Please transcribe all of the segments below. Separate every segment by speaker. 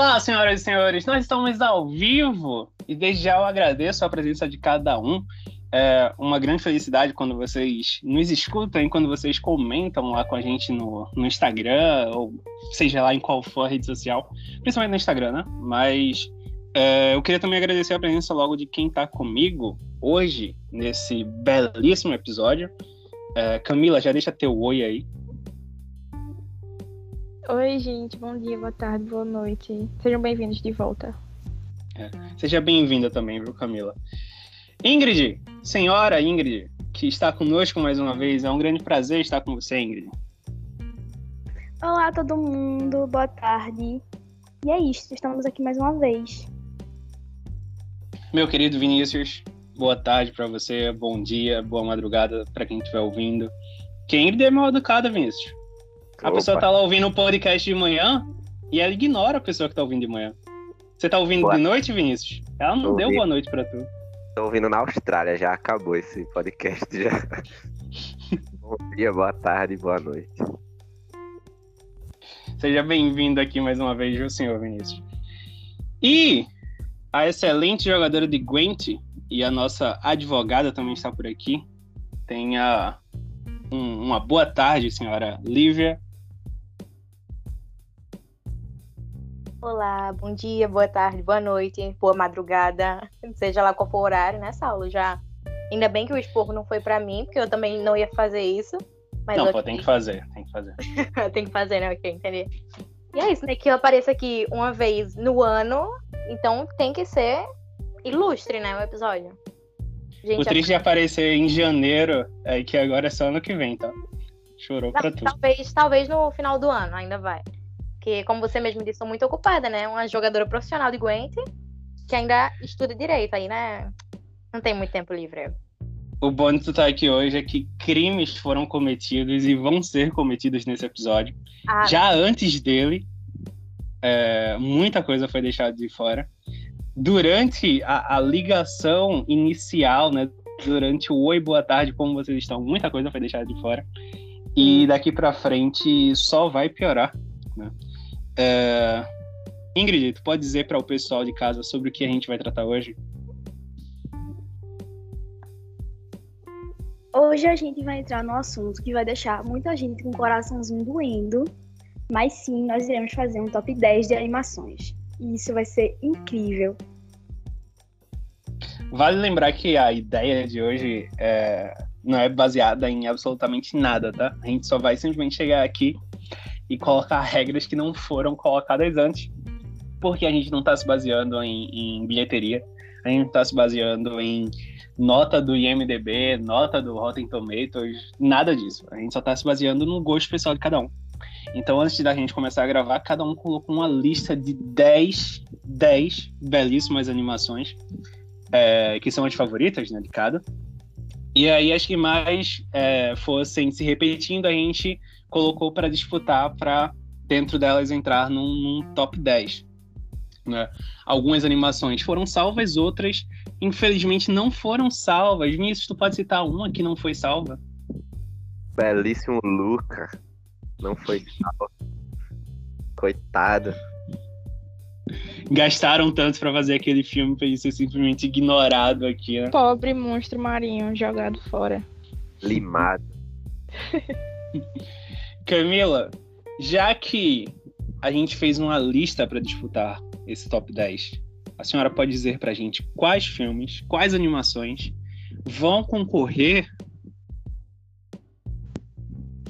Speaker 1: Olá, senhoras e senhores, nós estamos ao vivo e desde já eu agradeço a presença de cada um. É uma grande felicidade quando vocês nos escutam quando vocês comentam lá com a gente no, no Instagram, ou seja lá em qual for a rede social, principalmente no Instagram, né? Mas é, eu queria também agradecer a presença logo de quem está comigo hoje, nesse belíssimo episódio. É, Camila, já deixa teu oi aí.
Speaker 2: Oi, gente, bom dia, boa tarde, boa noite. Sejam bem-vindos de volta.
Speaker 1: É. Seja bem-vinda também, viu, Camila? Ingrid, senhora Ingrid, que está conosco mais uma vez, é um grande prazer estar com você, Ingrid.
Speaker 2: Olá, todo mundo, boa tarde. E é isso, estamos aqui mais uma vez.
Speaker 1: Meu querido Vinícius, boa tarde para você, bom dia, boa madrugada para quem estiver ouvindo. Quem Ingrid é mal educada, Vinícius. A Opa. pessoa tá lá ouvindo o podcast de manhã e ela ignora a pessoa que tá ouvindo de manhã. Você tá ouvindo boa. de noite, Vinícius? Ela não Tô deu ouvindo. boa noite pra tu.
Speaker 3: Tô ouvindo na Austrália, já acabou esse podcast já. Bom dia, boa tarde, boa noite.
Speaker 1: Seja bem-vindo aqui mais uma vez, viu, senhor Vinícius? E a excelente jogadora de Gwent e a nossa advogada também está por aqui. Tenha um, uma boa tarde, senhora Lívia.
Speaker 4: Olá, bom dia, boa tarde, boa noite, boa madrugada, seja lá qual for o horário, né, Saulo? Já. Ainda bem que o esporro não foi para mim, porque eu também não ia fazer isso.
Speaker 1: Mas não, pô, tem que fazer, tem que fazer.
Speaker 4: tem que fazer, né? Ok, entendi. E é isso, né? Que eu apareço aqui uma vez no ano, então tem que ser ilustre, né? O episódio.
Speaker 1: Gente, o triste de aparecer em janeiro é que agora é só ano que vem, tá? Chorou não, pra tudo.
Speaker 4: Talvez, talvez no final do ano ainda vai. Porque, como você mesmo disse, sou muito ocupada, né? Uma jogadora profissional de Gwent que ainda estuda direito aí, né? Não tem muito tempo livre.
Speaker 1: O bom de tu estar tá aqui hoje é que crimes foram cometidos e vão ser cometidos nesse episódio. Ah, Já antes dele, é, muita coisa foi deixada de fora. Durante a, a ligação inicial, né? Durante o oi, boa tarde, como vocês estão, muita coisa foi deixada de fora. E daqui para frente só vai piorar, né? É... Ingrid, tu pode dizer para o pessoal de casa sobre o que a gente vai tratar hoje?
Speaker 2: Hoje a gente vai entrar no assunto que vai deixar muita gente com o coraçãozinho doendo, mas sim, nós iremos fazer um top 10 de animações. E isso vai ser incrível.
Speaker 1: Vale lembrar que a ideia de hoje é... não é baseada em absolutamente nada, tá? A gente só vai simplesmente chegar aqui e colocar regras que não foram colocadas antes, porque a gente não está se baseando em, em, bilheteria, a gente está se baseando em nota do IMDB, nota do Rotten Tomatoes, nada disso. A gente só está se baseando no gosto pessoal de cada um. Então, antes da gente começar a gravar, cada um colocou uma lista de 10, 10 belíssimas animações, é, que são as favoritas né, de cada. E aí, as que mais é, fossem se repetindo, a gente colocou para disputar para dentro delas entrar num, num top 10. Né? Algumas animações foram salvas, outras, infelizmente, não foram salvas. Vinícius, tu pode citar uma que não foi salva?
Speaker 3: Belíssimo Luca. Não foi salva. Coitado.
Speaker 1: Gastaram tanto para fazer aquele filme pra ele ser simplesmente ignorado aqui, né?
Speaker 2: Pobre monstro marinho jogado fora.
Speaker 3: Limado.
Speaker 1: Camila, já que a gente fez uma lista para disputar esse top 10, a senhora pode dizer para a gente quais filmes, quais animações vão concorrer?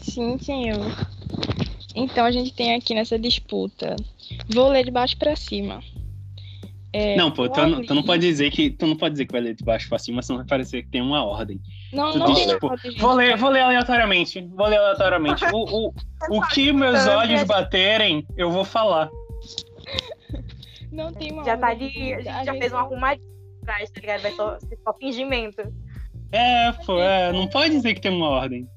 Speaker 2: Sim, senhor. Então a gente tem aqui nessa disputa. Vou ler de baixo para cima.
Speaker 1: É, não, pô, tu, não, tu, não pode dizer que tu não pode dizer que vai ler de baixo para cima, senão vai parecer que tem uma ordem.
Speaker 2: Não, tu não diz, tipo,
Speaker 1: vou ler, vou ler aleatoriamente, vou ler aleatoriamente. o, o, o que meus olhos baterem, eu vou falar.
Speaker 2: Não tem uma
Speaker 4: Já tá de, a gente já fez uma arrumadinha atrás, tá ligado? Vai só, só fingimento.
Speaker 1: É, pô, é, não pode dizer que tem uma ordem.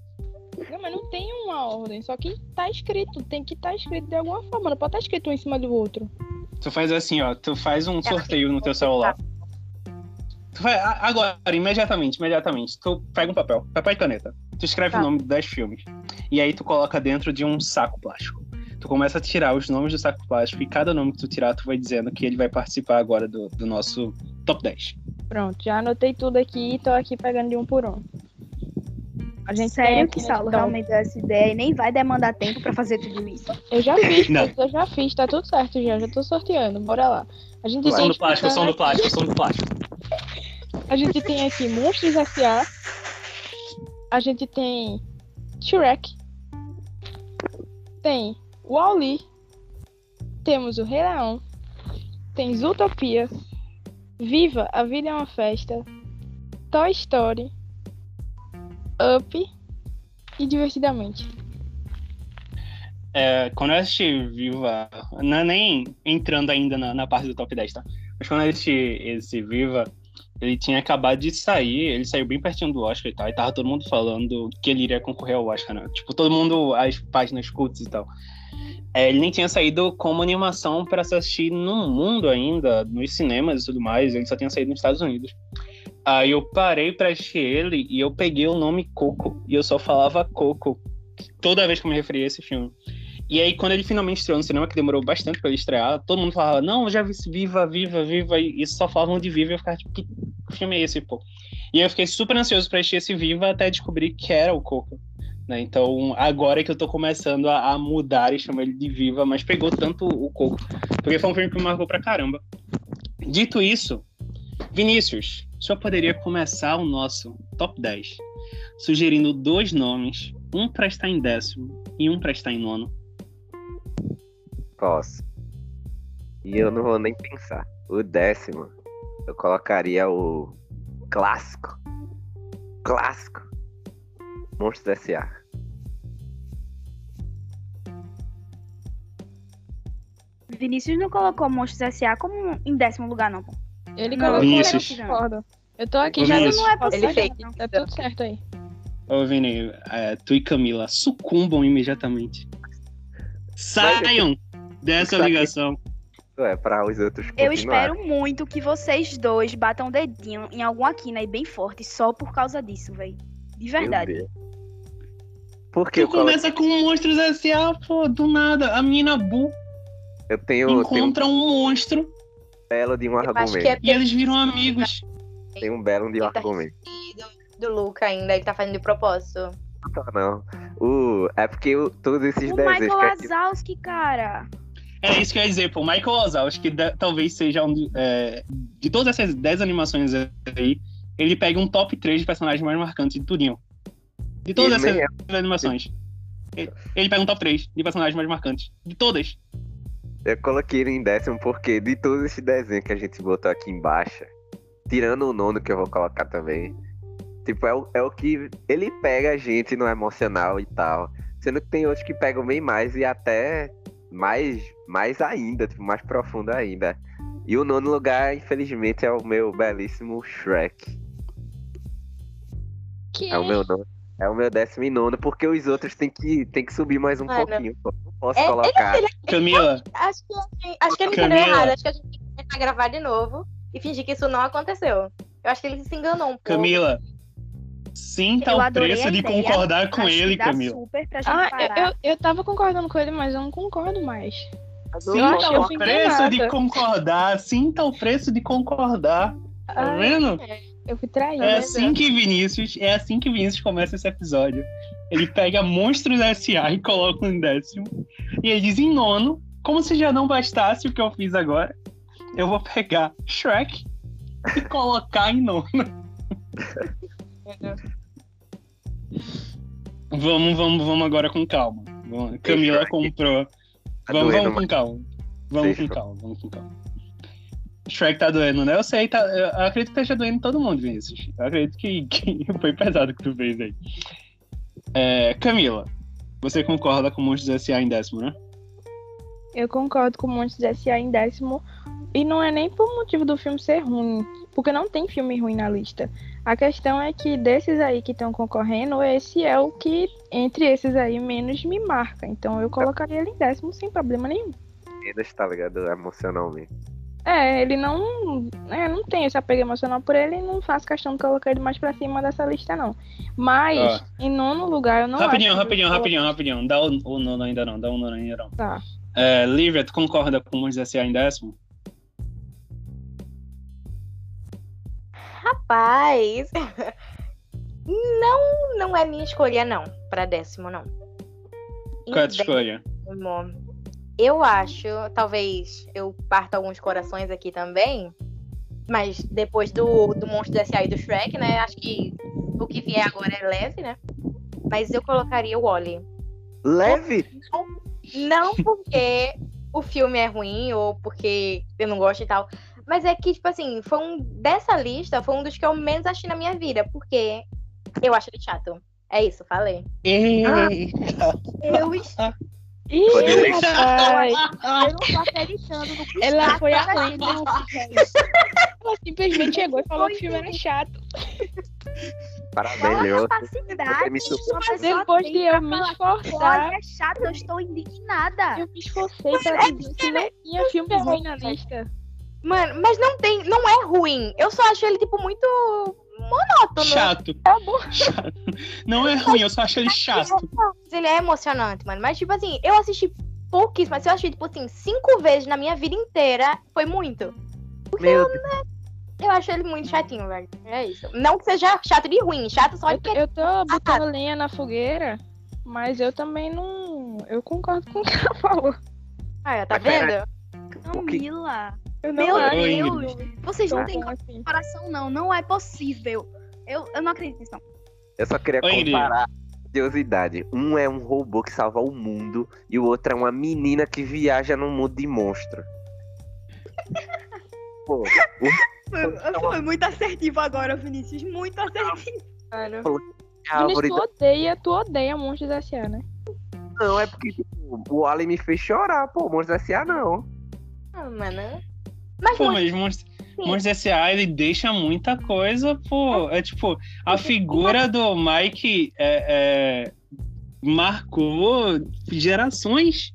Speaker 2: Não, mas não tem uma ordem, só que tá escrito, tem que estar tá escrito de alguma forma, não pode estar tá escrito um em cima do outro.
Speaker 1: Tu faz assim, ó. Tu faz um sorteio no teu celular. Tu faz, agora, imediatamente, imediatamente. Tu pega um papel, papel e caneta. Tu escreve
Speaker 2: Tá.
Speaker 1: o nome de 10 filmes. E aí tu coloca dentro de um saco plástico. Tu começa a tirar os nomes do saco plástico e cada nome que tu tirar, tu vai dizendo que ele vai participar agora do, do nosso top 10.
Speaker 5: Pronto, já anotei tudo aqui e tô aqui pegando de um por um. A gente
Speaker 2: Sério que Saulo
Speaker 5: top.
Speaker 2: realmente deu essa ideia e nem vai demandar tempo pra fazer tudo isso.
Speaker 5: Eu já fiz, eu já fiz, tá tudo certo já, já tô sorteando, bora lá. A gente
Speaker 1: som
Speaker 5: tem
Speaker 1: do plástico, som do
Speaker 5: aqui-
Speaker 1: plástico, som do plástico.
Speaker 5: A gente tem aqui Monstros S.A. A gente tem Shrek. Tem Wall-E. Temos o Rei Leão. Tem Zootopia. Viva, a vida é uma festa. Toy Story. Up. E Divertidamente.
Speaker 1: É, quando eu assisti Viva, não é nem entrando ainda na, na parte do top 10, tá? Mas quando eu assisti esse Viva, ele tinha acabado de sair, ele saiu bem pertinho do Oscar e tal, e tava todo mundo falando que ele iria concorrer ao Oscar, né? Tipo, todo mundo, as páginas cultas e tal. É, ele nem tinha saído como animação para se assistir no mundo ainda, nos cinemas e tudo mais, ele só tinha saído nos Estados Unidos. Aí eu parei pra assistir ele e eu peguei o nome Coco, e eu só falava Coco toda vez que eu me referia a esse filme. E aí, quando ele finalmente estreou no cinema, que demorou bastante pra ele estrear, todo mundo falava, não, eu já vi Viva, Viva, Viva, e só falavam de Viva, e eu ficava tipo, que filme é esse, pô? E eu fiquei super ansioso pra assistir esse Viva até descobrir que era o Coco. Né? Então, agora que eu tô começando a, a mudar e chamar ele de Viva, mas pegou tanto o Coco, porque foi um filme que me marcou pra caramba. Dito isso, Vinícius, senhor poderia começar o nosso top 10 sugerindo dois nomes, um pra estar em décimo e um pra estar em nono.
Speaker 3: Posso. E eu não vou nem pensar. O décimo, eu colocaria o clássico. Clássico. Monstros S.A.
Speaker 2: Vinícius não colocou Monstros S.A. como em décimo lugar, não. pô.
Speaker 5: Ele
Speaker 2: Não,
Speaker 5: colocou
Speaker 1: Vinícius.
Speaker 5: eu concordo. Eu tô aqui
Speaker 1: Ô,
Speaker 5: já
Speaker 1: Vinícius.
Speaker 2: Não é possível,
Speaker 4: Ele fez.
Speaker 5: Tá tudo certo aí.
Speaker 1: Ô, Vini, é, tu e Camila sucumbam imediatamente. Saiam dessa
Speaker 3: aqui-
Speaker 1: ligação.
Speaker 3: É, para os outros
Speaker 2: Eu espero muito que vocês dois batam o dedinho em alguma quina aí bem forte, só por causa disso, velho. De verdade.
Speaker 3: Deus. Por que
Speaker 1: Tu
Speaker 3: eu coloquei?
Speaker 1: começa com Monstros S.A., pô, do nada. A menina Bu
Speaker 3: Eu tenho, tenho
Speaker 1: encontra um monstro
Speaker 3: belo de um
Speaker 4: Eu acho que
Speaker 3: argumento.
Speaker 4: é
Speaker 1: e eles viram amigos.
Speaker 3: Tem um belo de um
Speaker 4: Ele tá
Speaker 3: argumento.
Speaker 4: do, do Luca ainda, ele tá fazendo de propósito.
Speaker 3: Não, não. O, é porque o- todos esses
Speaker 2: O
Speaker 3: desenhos
Speaker 2: Michael
Speaker 3: que a gente
Speaker 2: Wazowski, cara.
Speaker 1: É isso que eu ia dizer, pô. Michael Wazowski, talvez seja um de, é, de todas essas 10 animações aí, ele pega um top 3 de personagens mais marcantes de tudinho. De todas
Speaker 3: Ele
Speaker 1: essas animações. Ele, ele pega um top 3 de personagens mais marcantes. De todas.
Speaker 3: Eu coloquei ele em décimo porque de todos esses desenhos que a gente botou aqui embaixo, tirando o nono que eu vou colocar também, tipo, é o, é o que ele pega a gente no emocional e tal. Sendo que tem outros que pegam bem mais e até mais, mais ainda, tipo, mais profundo ainda. E o nono lugar, infelizmente, é o meu belíssimo Shrek.
Speaker 5: Que
Speaker 3: É o meu nono. É o meu décimo e nono, porque os outros tem que, tem que subir mais um
Speaker 4: Mano.
Speaker 3: pouquinho. pô. Não posso
Speaker 4: É,
Speaker 3: colocar.
Speaker 1: Camila,
Speaker 4: Acho que, assim, acho que ele
Speaker 1: Camila.
Speaker 4: entendeu errado. Acho que a gente tem que tentar gravar de novo e fingir que isso não aconteceu. Eu acho que ele se enganou um pouco.
Speaker 1: Camila. Sinta
Speaker 2: Eu
Speaker 1: o preço de concordar com ele, Camila.
Speaker 2: super pra gente
Speaker 5: Ah,
Speaker 2: parar.
Speaker 5: eu, eu, tava concordando com ele, mas eu não concordo mais.
Speaker 1: Sinta o preço de concordar. Sinta o preço de concordar. Tá
Speaker 5: Ah,
Speaker 1: vendo?
Speaker 5: Eu fui traída.
Speaker 1: É
Speaker 5: né?
Speaker 1: assim que Vinícius, é assim que Vinícius começa esse episódio. Ele pega Monstros S.A. e coloca em décimo. E ele diz em nono, como se já não bastasse o que eu fiz agora, eu vou pegar Shrek e colocar em nono. Vamos, vamos, vamos agora com calma. Vamos- Camila comprou.
Speaker 3: Tá
Speaker 1: Vamos, vamos com calma. Vamos com calma, vamos com calma. Shrek tá doendo, né? Eu sei, tá, eu acredito que esteja doendo todo mundo, Vinícius. Eu acredito que, que foi pesado o que tu fez aí. É, Camila, você concorda com Monstros S.A. em décimo, né?
Speaker 5: Eu concordo com Monstros S.A. em décimo. E não é nem por motivo do filme ser ruim. Porque não tem filme ruim na lista. A questão é que desses aí que estão concorrendo, esse é o que, entre esses aí, menos me marca. Então eu colocaria ele em décimo sem problema nenhum.
Speaker 3: Ainda está ligado emocionalmente.
Speaker 5: É, ele não. É, não tem esse apego emocional por ele e não faço questão de colocar ele mais pra cima dessa lista, não. Mas,
Speaker 1: Ó.
Speaker 5: em nono lugar, eu não
Speaker 1: rapidinho, rapidinho, rapidinho, rapidinho. Dá o, o nono ainda não, dá o nono ainda não.
Speaker 5: Tá.
Speaker 1: É, Lívia, tu concorda com o Monstros S.A. em décimo?
Speaker 6: Rapaz. Não, não é minha escolha, não. Pra décimo, não.
Speaker 1: Qual é a tua escolha?
Speaker 6: décimo, Eu acho, talvez eu parta alguns corações aqui também. Mas depois do, do Monstro S.A. e do Shrek, né? Acho que o que vier agora é leve, né? Mas eu colocaria o Wally.
Speaker 3: Leve?
Speaker 6: Não porque o filme é ruim ou porque eu não gosto e tal. Mas é que, tipo assim, foi um. Dessa lista, foi um dos que eu menos achei na minha vida. Porque eu acho ele chato. É isso, falei.
Speaker 1: Eita!
Speaker 2: Eu
Speaker 5: Ih, rapaz,
Speaker 2: Eu não tô acreditando no
Speaker 5: ela foi além.
Speaker 2: gente.
Speaker 5: ela simplesmente chegou e falou que o filme era chato.
Speaker 3: Parabéns,
Speaker 2: pessoa
Speaker 5: Depois de eu me esforçar,
Speaker 2: Olha, é chato, eu estou indignada.
Speaker 5: eu me esforcei pra dizer que não tinha filme ruim na lista.
Speaker 6: Mano, mas não tem. Não é ruim. Eu só acho ele, tipo, muito monótono.
Speaker 1: Chato.
Speaker 5: Tá bom.
Speaker 1: chato. Não é ruim, eu só acho ele chato.
Speaker 6: Ele é emocionante, mano. Mas, tipo assim, eu assisti pouquíssimo. Mas eu assisti, tipo assim, cinco vezes na minha vida inteira. Foi muito.
Speaker 3: Meu Deus.
Speaker 6: Eu acho ele muito chatinho, velho. É isso. Não que seja chato de ruim, chato só
Speaker 5: Eu,
Speaker 6: de
Speaker 5: tô- eu tô botando lenha na fogueira, mas eu também não. Eu concordo com o que ela falou.
Speaker 6: Ah, tá vendo?
Speaker 2: Camila,
Speaker 5: Eu
Speaker 2: meu Deus, vocês não têm
Speaker 5: assim.
Speaker 2: coração, não. Não é possível. Eu, eu não acredito nisso, não.
Speaker 3: Eu só queria
Speaker 1: Oi,
Speaker 3: comparar a curiosidade. Um é um robô que salva o mundo e o outro é uma menina que viaja num mundo de monstro. Pô,
Speaker 2: Foi, foi muito assertivo agora, Vinícius. Muito assertivo.
Speaker 3: Árvore
Speaker 5: Vinícius, tu odeia, tu odeia Monstros S.A., né?
Speaker 3: não é porque tipo, o Ali me fez chorar, pô, Monstros S.A. não.
Speaker 6: Ah, mano. Mas,
Speaker 1: Pô, mas Monstros, Monstros S.A. ele deixa muita coisa, pô. É tipo, a figura do Mike é, é, marcou gerações.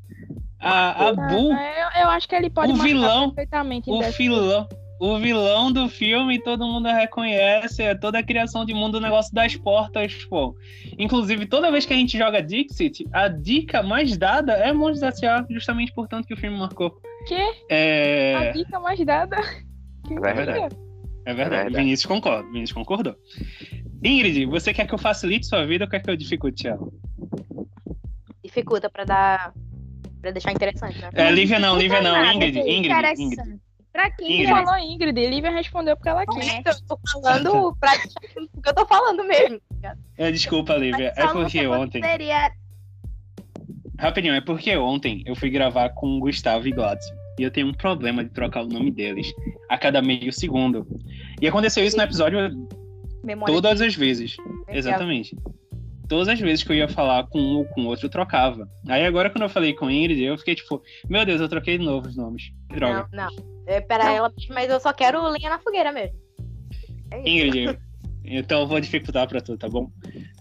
Speaker 1: A, a Boo,
Speaker 5: Ah, eu, eu acho que ele pode
Speaker 1: O vilão-
Speaker 5: perfeitamente
Speaker 1: o vilão. O vilão do filme todo mundo reconhece, é toda a criação de mundo, o negócio das portas, pô. Inclusive, toda vez que a gente joga Dixit, a dica mais dada é Monstros S.A., justamente por tanto que o filme marcou.
Speaker 5: Que? A
Speaker 1: É,
Speaker 5: dica mais dada. Que
Speaker 3: É verdade.
Speaker 1: é verdade.
Speaker 3: verdade.
Speaker 1: Vinícius concorda. Vinícius concordou. Ingrid, você quer que eu facilite sua vida ou quer que eu dificulte ela?
Speaker 6: dificulta pra dar. pra deixar interessante, né?
Speaker 1: É, Lívia não, Lívia não.
Speaker 2: nada,
Speaker 1: Ingrid. Ingrid. Ingrid.
Speaker 2: Pra quem
Speaker 1: Ingrid.
Speaker 5: Falou Ingrid, Lívia respondeu porque ela quis.
Speaker 2: É.
Speaker 6: Eu tô falando pra deixar o que eu tô falando mesmo.
Speaker 1: É, desculpa, Lívia. É porque ontem.
Speaker 2: poderia-
Speaker 1: Rapidinho, é porque ontem eu fui gravar com o Gustavo e Gladys. E eu tenho um problema de trocar o nome deles a cada meio segundo. E aconteceu isso no episódio
Speaker 6: Memória
Speaker 1: todas as vezes. Exatamente. Todas as vezes que eu ia falar com um ou com outro, eu trocava. Aí agora, quando eu falei com Ingrid, eu fiquei tipo, meu Deus, eu troquei de novo os nomes. Que droga.
Speaker 6: Não, não. É pra ela, mas eu só quero lenha na fogueira mesmo. É.
Speaker 1: Ingrid, eu- então eu vou dificultar pra tu, tá bom?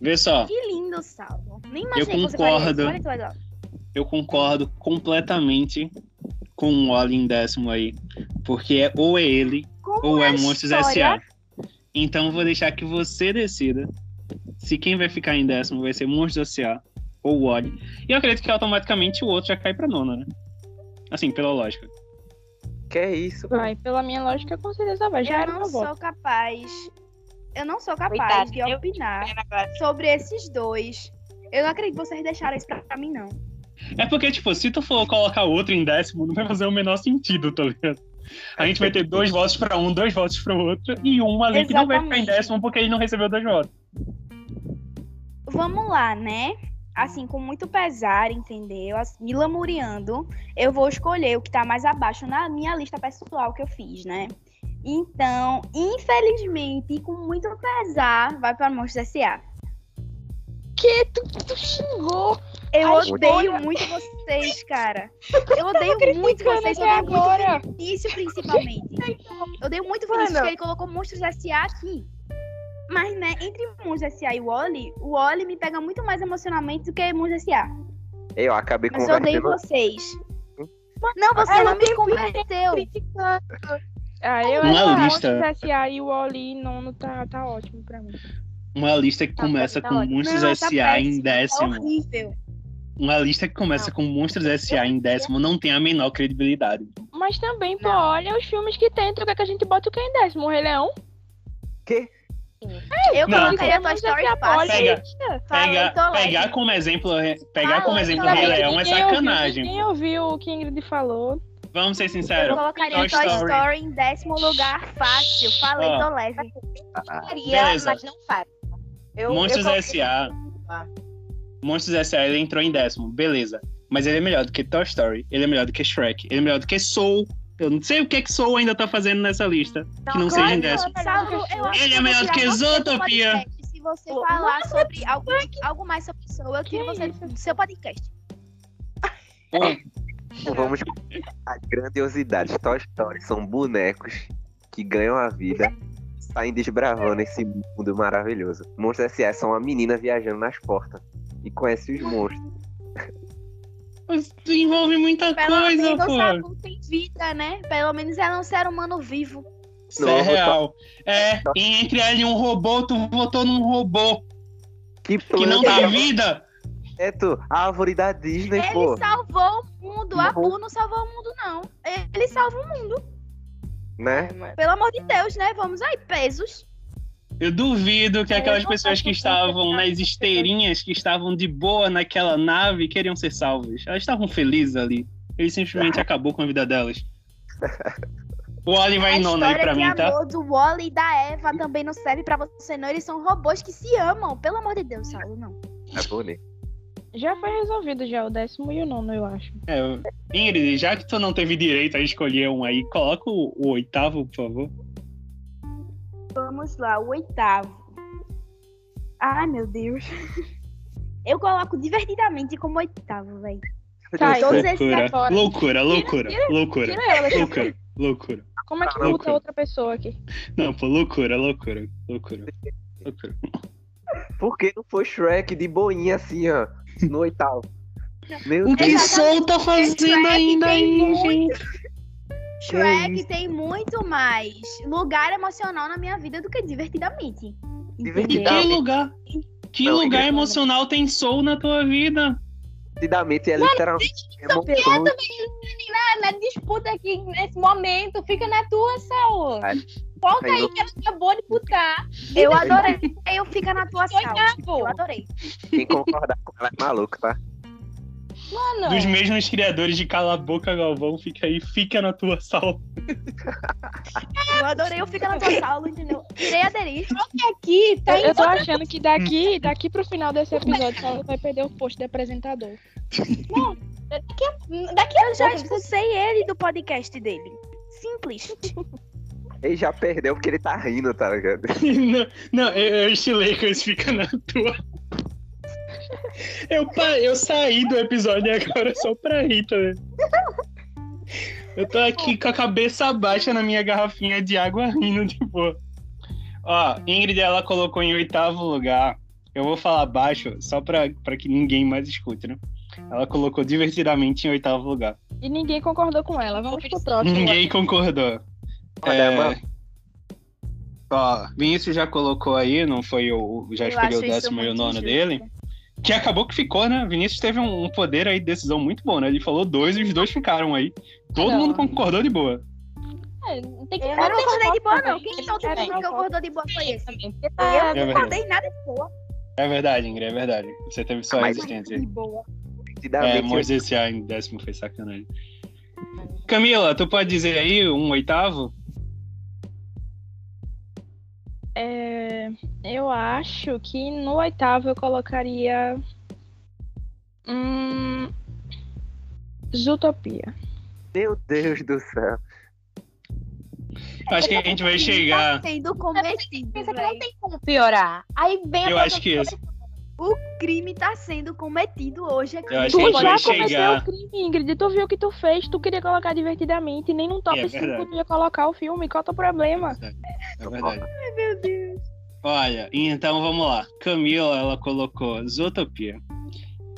Speaker 1: Vê só,
Speaker 2: Que lindo, Salvo. Nem imaginei que você
Speaker 1: concordo.
Speaker 2: faria isso. Olha que legal.
Speaker 1: eu concordo completamente com o Oli em décimo aí. Porque é ou é ele
Speaker 2: Como
Speaker 1: ou é Monstros S.A. Então eu vou deixar que você decida se quem vai ficar em décimo vai ser Monstros S.A. ou o Oli. E eu acredito que automaticamente o outro já cai pra nona, né? Assim, pela lógica.
Speaker 3: Que é isso?
Speaker 5: Vai, pela minha lógica, com certeza vai. Já
Speaker 2: Eu
Speaker 5: era
Speaker 2: não sou
Speaker 5: voto.
Speaker 2: capaz. Eu não sou capaz
Speaker 6: Coitada,
Speaker 2: de opinar sobre esses dois. Eu não acredito que vocês deixaram isso pra mim, não.
Speaker 1: É porque, tipo, se tu for colocar outro em décimo, não vai fazer o menor sentido, tá ligado? A gente vai ter dois votos pra um, dois votos pra outro, e um ali que não vai ficar em
Speaker 2: Exatamente.
Speaker 1: décimo porque ele não recebeu dois votos.
Speaker 2: Vamos lá, né? Assim, com muito pesar, entendeu? Assim, Me lamuriando, eu vou escolher o que tá mais abaixo na minha lista pessoal que eu fiz, né? Então, infelizmente, e com muito pesar, vai pra Monstros S.A.
Speaker 5: Que? Tu, tu xingou?
Speaker 2: Eu
Speaker 5: Ai,
Speaker 2: odeio
Speaker 5: olha.
Speaker 2: muito vocês, cara. Eu odeio muito vocês, eu odeio muito
Speaker 5: agora.
Speaker 2: o Vinícius, principalmente. Eu odeio muito o Vinícius,
Speaker 6: Mano.
Speaker 2: que ele colocou Monstros S.A. aqui. Mas, né, entre Monstros S.A. e o Oli, o Oli me pega muito mais emocionalmente do que Monstros S.A.
Speaker 3: Eu acabei
Speaker 2: Mas eu odeio vocês. Não, você
Speaker 4: Ela
Speaker 2: não me converteu.
Speaker 5: Ah, eu
Speaker 1: Uma
Speaker 5: acho que
Speaker 1: lista.
Speaker 5: Monstros S.A. e o Oli nono tá, tá ótimo pra mim.
Speaker 1: Uma lista que
Speaker 4: Tá,
Speaker 1: começa
Speaker 4: tá
Speaker 1: com
Speaker 4: ótimo.
Speaker 1: Monstros
Speaker 2: tá
Speaker 1: S.A. em
Speaker 2: péssimo,
Speaker 1: décimo.
Speaker 2: Tá horrível.
Speaker 1: Uma lista que começa
Speaker 4: Não.
Speaker 1: com Monstros S.A. em décimo não tem a menor credibilidade.
Speaker 5: Mas também, pô,
Speaker 4: Não.
Speaker 5: olha os filmes que tem, tu quer que a gente bota o que em décimo? O Rei Leão?
Speaker 3: Que?
Speaker 2: Eu
Speaker 1: Não.
Speaker 2: colocaria Toy Story fácil.
Speaker 1: Pega, Pega,
Speaker 2: tô leve.
Speaker 1: pegar como exemplo, pegar
Speaker 2: Falei,
Speaker 1: como exemplo o Rei
Speaker 2: leve.
Speaker 1: Leão é
Speaker 5: Ninguém ouviu-
Speaker 1: sacanagem.
Speaker 5: Ninguém ouviu o que Ingrid falou.
Speaker 1: Vamos ser
Speaker 2: Eu
Speaker 1: sinceros.
Speaker 2: colocaria
Speaker 1: Toy
Speaker 2: Toy
Speaker 1: Story.
Speaker 2: Story. em décimo lugar fácil. Falei,
Speaker 1: Ó.
Speaker 2: tô leve.
Speaker 4: Faria,
Speaker 1: Beleza.
Speaker 4: mas não faz. Eu,
Speaker 1: Monstros
Speaker 4: eu
Speaker 1: S.A. Monstros S.A. ele entrou em décimo, beleza. Mas ele é melhor do que Toy Story, ele é melhor do que Shrek, ele é melhor do que Soul. Eu não sei o que que Soul ainda tá fazendo nessa lista, que não seja em décimo. Ele é melhor do que
Speaker 2: do
Speaker 1: Zootopia.
Speaker 2: Se você
Speaker 4: Pô,
Speaker 2: falar sobre algo, algo mais sobre isso, eu tiro
Speaker 5: Que
Speaker 2: você do seu podcast.
Speaker 3: Então vamos a grandiosidade. Toy Story são bonecos que ganham a vida saem desbravando esse mundo maravilhoso. Monstros S.A. são uma menina viajando nas portas e conhece os monstros.
Speaker 1: Mas envolve muita
Speaker 2: Pelo
Speaker 1: coisa,
Speaker 2: menos
Speaker 1: pô.
Speaker 2: a Lu tem vida, né? Pelo menos ela é um ser humano vivo.
Speaker 1: Isso
Speaker 3: Não,
Speaker 1: é real. É, e entre ela e um robô, tu votou num robô
Speaker 3: Que,
Speaker 1: que não
Speaker 3: planta
Speaker 1: tem vida.
Speaker 3: certo? A árvore da Disney,
Speaker 2: Ele
Speaker 3: pô.
Speaker 2: salvou o mundo. A
Speaker 3: Não.
Speaker 2: Lu não salvou o mundo, não. Ele salva o mundo.
Speaker 3: Né?
Speaker 2: Pelo amor de Deus, né? Vamos aí, pesos.
Speaker 1: Eu duvido que
Speaker 5: É,
Speaker 1: aquelas pessoas que estavam
Speaker 5: eu-
Speaker 1: nas esteirinhas, que estavam de boa naquela nave, queriam ser salvas. Elas estavam felizes ali. Ele simplesmente acabou com a vida delas. O Oli vai em nono aí pra
Speaker 2: de
Speaker 1: mim, tá?
Speaker 2: amor do Wally e da Eva também não serve pra você, não. Eles são robôs que se amam. Pelo amor de Deus, Saulo, não.
Speaker 3: É bonito.
Speaker 5: Já foi resolvido já, o décimo e o nono, eu acho.
Speaker 1: É, Ingrid, já que tu não teve direito a escolher um aí, coloca o, o oitavo, por favor.
Speaker 2: Vamos lá, o oitavo. Ai, meu Deus. Eu coloco divertidamente como oitavo, velho.
Speaker 5: Tá,
Speaker 2: Todos esses
Speaker 1: Loucura, loucura, loucura,
Speaker 5: tira-
Speaker 1: loucura,
Speaker 5: Tira ela daqui.
Speaker 1: loucura, loucura.
Speaker 5: Como é que
Speaker 1: Loucura.
Speaker 5: muda outra pessoa aqui?
Speaker 1: Não, pô, loucura, loucura, loucura. Loucura.
Speaker 3: Por que não foi Shrek de boinha assim, ó? No oitavo. Meu
Speaker 1: O que
Speaker 3: Deus.
Speaker 1: Soul tá fazendo
Speaker 2: Shrek
Speaker 1: ainda aí, gente?
Speaker 2: Shrek tem muito mais lugar emocional na minha vida do que divertidamente.
Speaker 1: E
Speaker 3: Divertidamente.
Speaker 1: que lugar? Que
Speaker 3: Não,
Speaker 1: lugar emocional tem Soul na tua vida?
Speaker 3: Divertidamente é literalmente. emoções.
Speaker 6: na disputa aqui nesse momento, fica na tua, Saul.
Speaker 3: Vai.
Speaker 6: Volta
Speaker 3: Aí
Speaker 6: que ela acabou de putar.
Speaker 2: Eu adorei. Eu fico na tua.
Speaker 6: Oitavo.
Speaker 2: Eu adorei.
Speaker 3: Quem concordar com ela é maluco, tá?
Speaker 6: Mano,
Speaker 1: Dos mesmos criadores de Cala a Boca Galvão, fica aí, fica na tua sala.
Speaker 2: Eu adorei. Eu fico na tua sala, entendeu? Irei aderir.
Speaker 6: aqui tá
Speaker 5: Eu
Speaker 6: em
Speaker 5: tô achando que daqui, daqui pro final desse episódio, ela vai perder o posto de apresentador.
Speaker 6: daqui
Speaker 2: Eu
Speaker 6: a
Speaker 2: já
Speaker 6: pouco.
Speaker 2: expulsei ele do podcast dele. Simples.
Speaker 3: Ele já perdeu porque ele tá rindo, tá ligado?
Speaker 1: não, não, eu, eu estilei com esse fica na tua. Eu, pa- eu saí do episódio agora só pra rir também. Eu tô aqui com a cabeça baixa na minha garrafinha de água rindo de boa. Ó, Ingrid, ela colocou em oitavo lugar. Eu vou falar baixo só pra, pra que ninguém mais escute, né? Ela colocou divertidamente em oitavo lugar.
Speaker 5: E ninguém concordou com ela. Vamos pro próximo.
Speaker 1: Ninguém concordou.
Speaker 3: Olha,
Speaker 1: É,
Speaker 3: mano.
Speaker 1: Ó, Vinícius já colocou aí, não foi o. Já
Speaker 2: Eu
Speaker 1: escolheu o décimo e o nono dele. Que acabou que ficou, né? Vinícius teve um, poder aí de decisão muito bom, né? Ele falou dois e os dois ficaram aí. Todo
Speaker 6: Não.
Speaker 1: mundo concordou de boa.
Speaker 6: É, tem que
Speaker 2: Eu não concordei de boa, não. Quem todo
Speaker 6: Tem
Speaker 2: mundo que
Speaker 6: que
Speaker 2: concordou de boa foi esse?
Speaker 6: também, porque
Speaker 2: Eu
Speaker 1: É
Speaker 2: não
Speaker 1: verdade.
Speaker 2: concordei em nada de boa.
Speaker 1: É verdade, Ingrid, é verdade. Você teve sua
Speaker 3: Mas-
Speaker 1: resistência.
Speaker 2: De boa.
Speaker 1: É. Monstros S.A. em décimo foi sacanagem. Camila, tu pode dizer aí um oitavo?
Speaker 5: É, eu acho que no oitavo eu colocaria. Hum, Zootopia.
Speaker 3: Meu Deus do céu.
Speaker 1: Acho que a gente vai chegar.
Speaker 2: Tá sendo cometido,
Speaker 6: Pensa que não tem como piorar. Aí vem a
Speaker 1: Eu acho que esse.
Speaker 2: O crime tá sendo cometido hoje aqui.
Speaker 1: Eu acho
Speaker 5: Tu
Speaker 1: que a gente
Speaker 5: já
Speaker 1: vai
Speaker 5: cometeu
Speaker 1: chegar.
Speaker 5: o crime, Ingrid. Tu viu o que tu fez. Tu queria colocar divertidamente. Nem num top
Speaker 1: É
Speaker 5: 5
Speaker 1: verdade.
Speaker 5: tu ia colocar o filme. Qual é o teu problema?
Speaker 1: É verdade.
Speaker 2: Ai, meu Deus.
Speaker 1: Olha, então vamos lá. Camila, ela colocou Zootopia.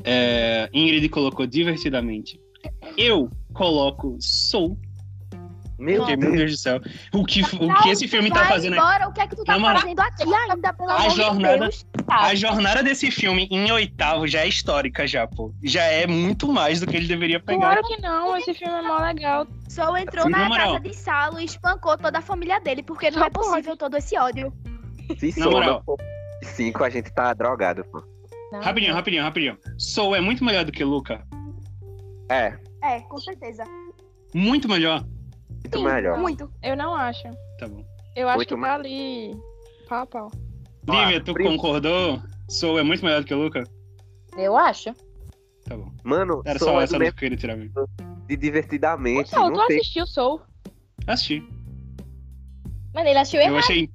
Speaker 1: É, Ingrid colocou divertidamente. Eu coloco Soul.
Speaker 3: Meu
Speaker 1: Porque, meu
Speaker 3: Deus.
Speaker 1: Deus do céu. O que, o que esse filme tá fazendo aí?
Speaker 2: embora, o que é que tu tá
Speaker 1: Na moral,
Speaker 2: fazendo aqui ainda, pelo
Speaker 1: a
Speaker 2: amor
Speaker 1: jornada-
Speaker 2: de Deus?
Speaker 1: A jornada desse filme em oitavo já é histórica, já, pô. Já é muito mais do que ele deveria pegar.
Speaker 5: Claro que não, esse filme é mó legal.
Speaker 2: Sol entrou na casa de Salo e espancou toda a família dele, porque não
Speaker 5: Só
Speaker 2: é possível todo esse ódio.
Speaker 3: Se
Speaker 1: Na
Speaker 3: não for cinco, a gente tá drogado, pô.
Speaker 6: Não.
Speaker 1: Rapidinho, rapidinho, rapidinho. Soul é muito melhor do que Luca.
Speaker 3: É,
Speaker 2: É, com certeza.
Speaker 1: Muito melhor.
Speaker 3: muito melhor.
Speaker 2: Muito.
Speaker 5: Eu não acho.
Speaker 1: Tá bom.
Speaker 5: Eu acho
Speaker 3: Muito
Speaker 5: que tá ali pau pau.
Speaker 1: Lívia, tu
Speaker 3: primo-
Speaker 1: concordou? Soul é muito melhor do que Luca?
Speaker 6: Eu acho.
Speaker 1: Tá bom.
Speaker 3: Mano,
Speaker 1: Era
Speaker 3: Soul
Speaker 1: só
Speaker 3: é
Speaker 1: essa
Speaker 3: do
Speaker 1: que eu
Speaker 3: mesmo
Speaker 1: queria tirar mesmo.
Speaker 3: de divertidamente.
Speaker 5: Não, tu
Speaker 3: Não tem
Speaker 5: assistiu Soul?
Speaker 1: Assisti.
Speaker 6: Mano, ele achou
Speaker 1: Eu
Speaker 6: errado.
Speaker 1: achei,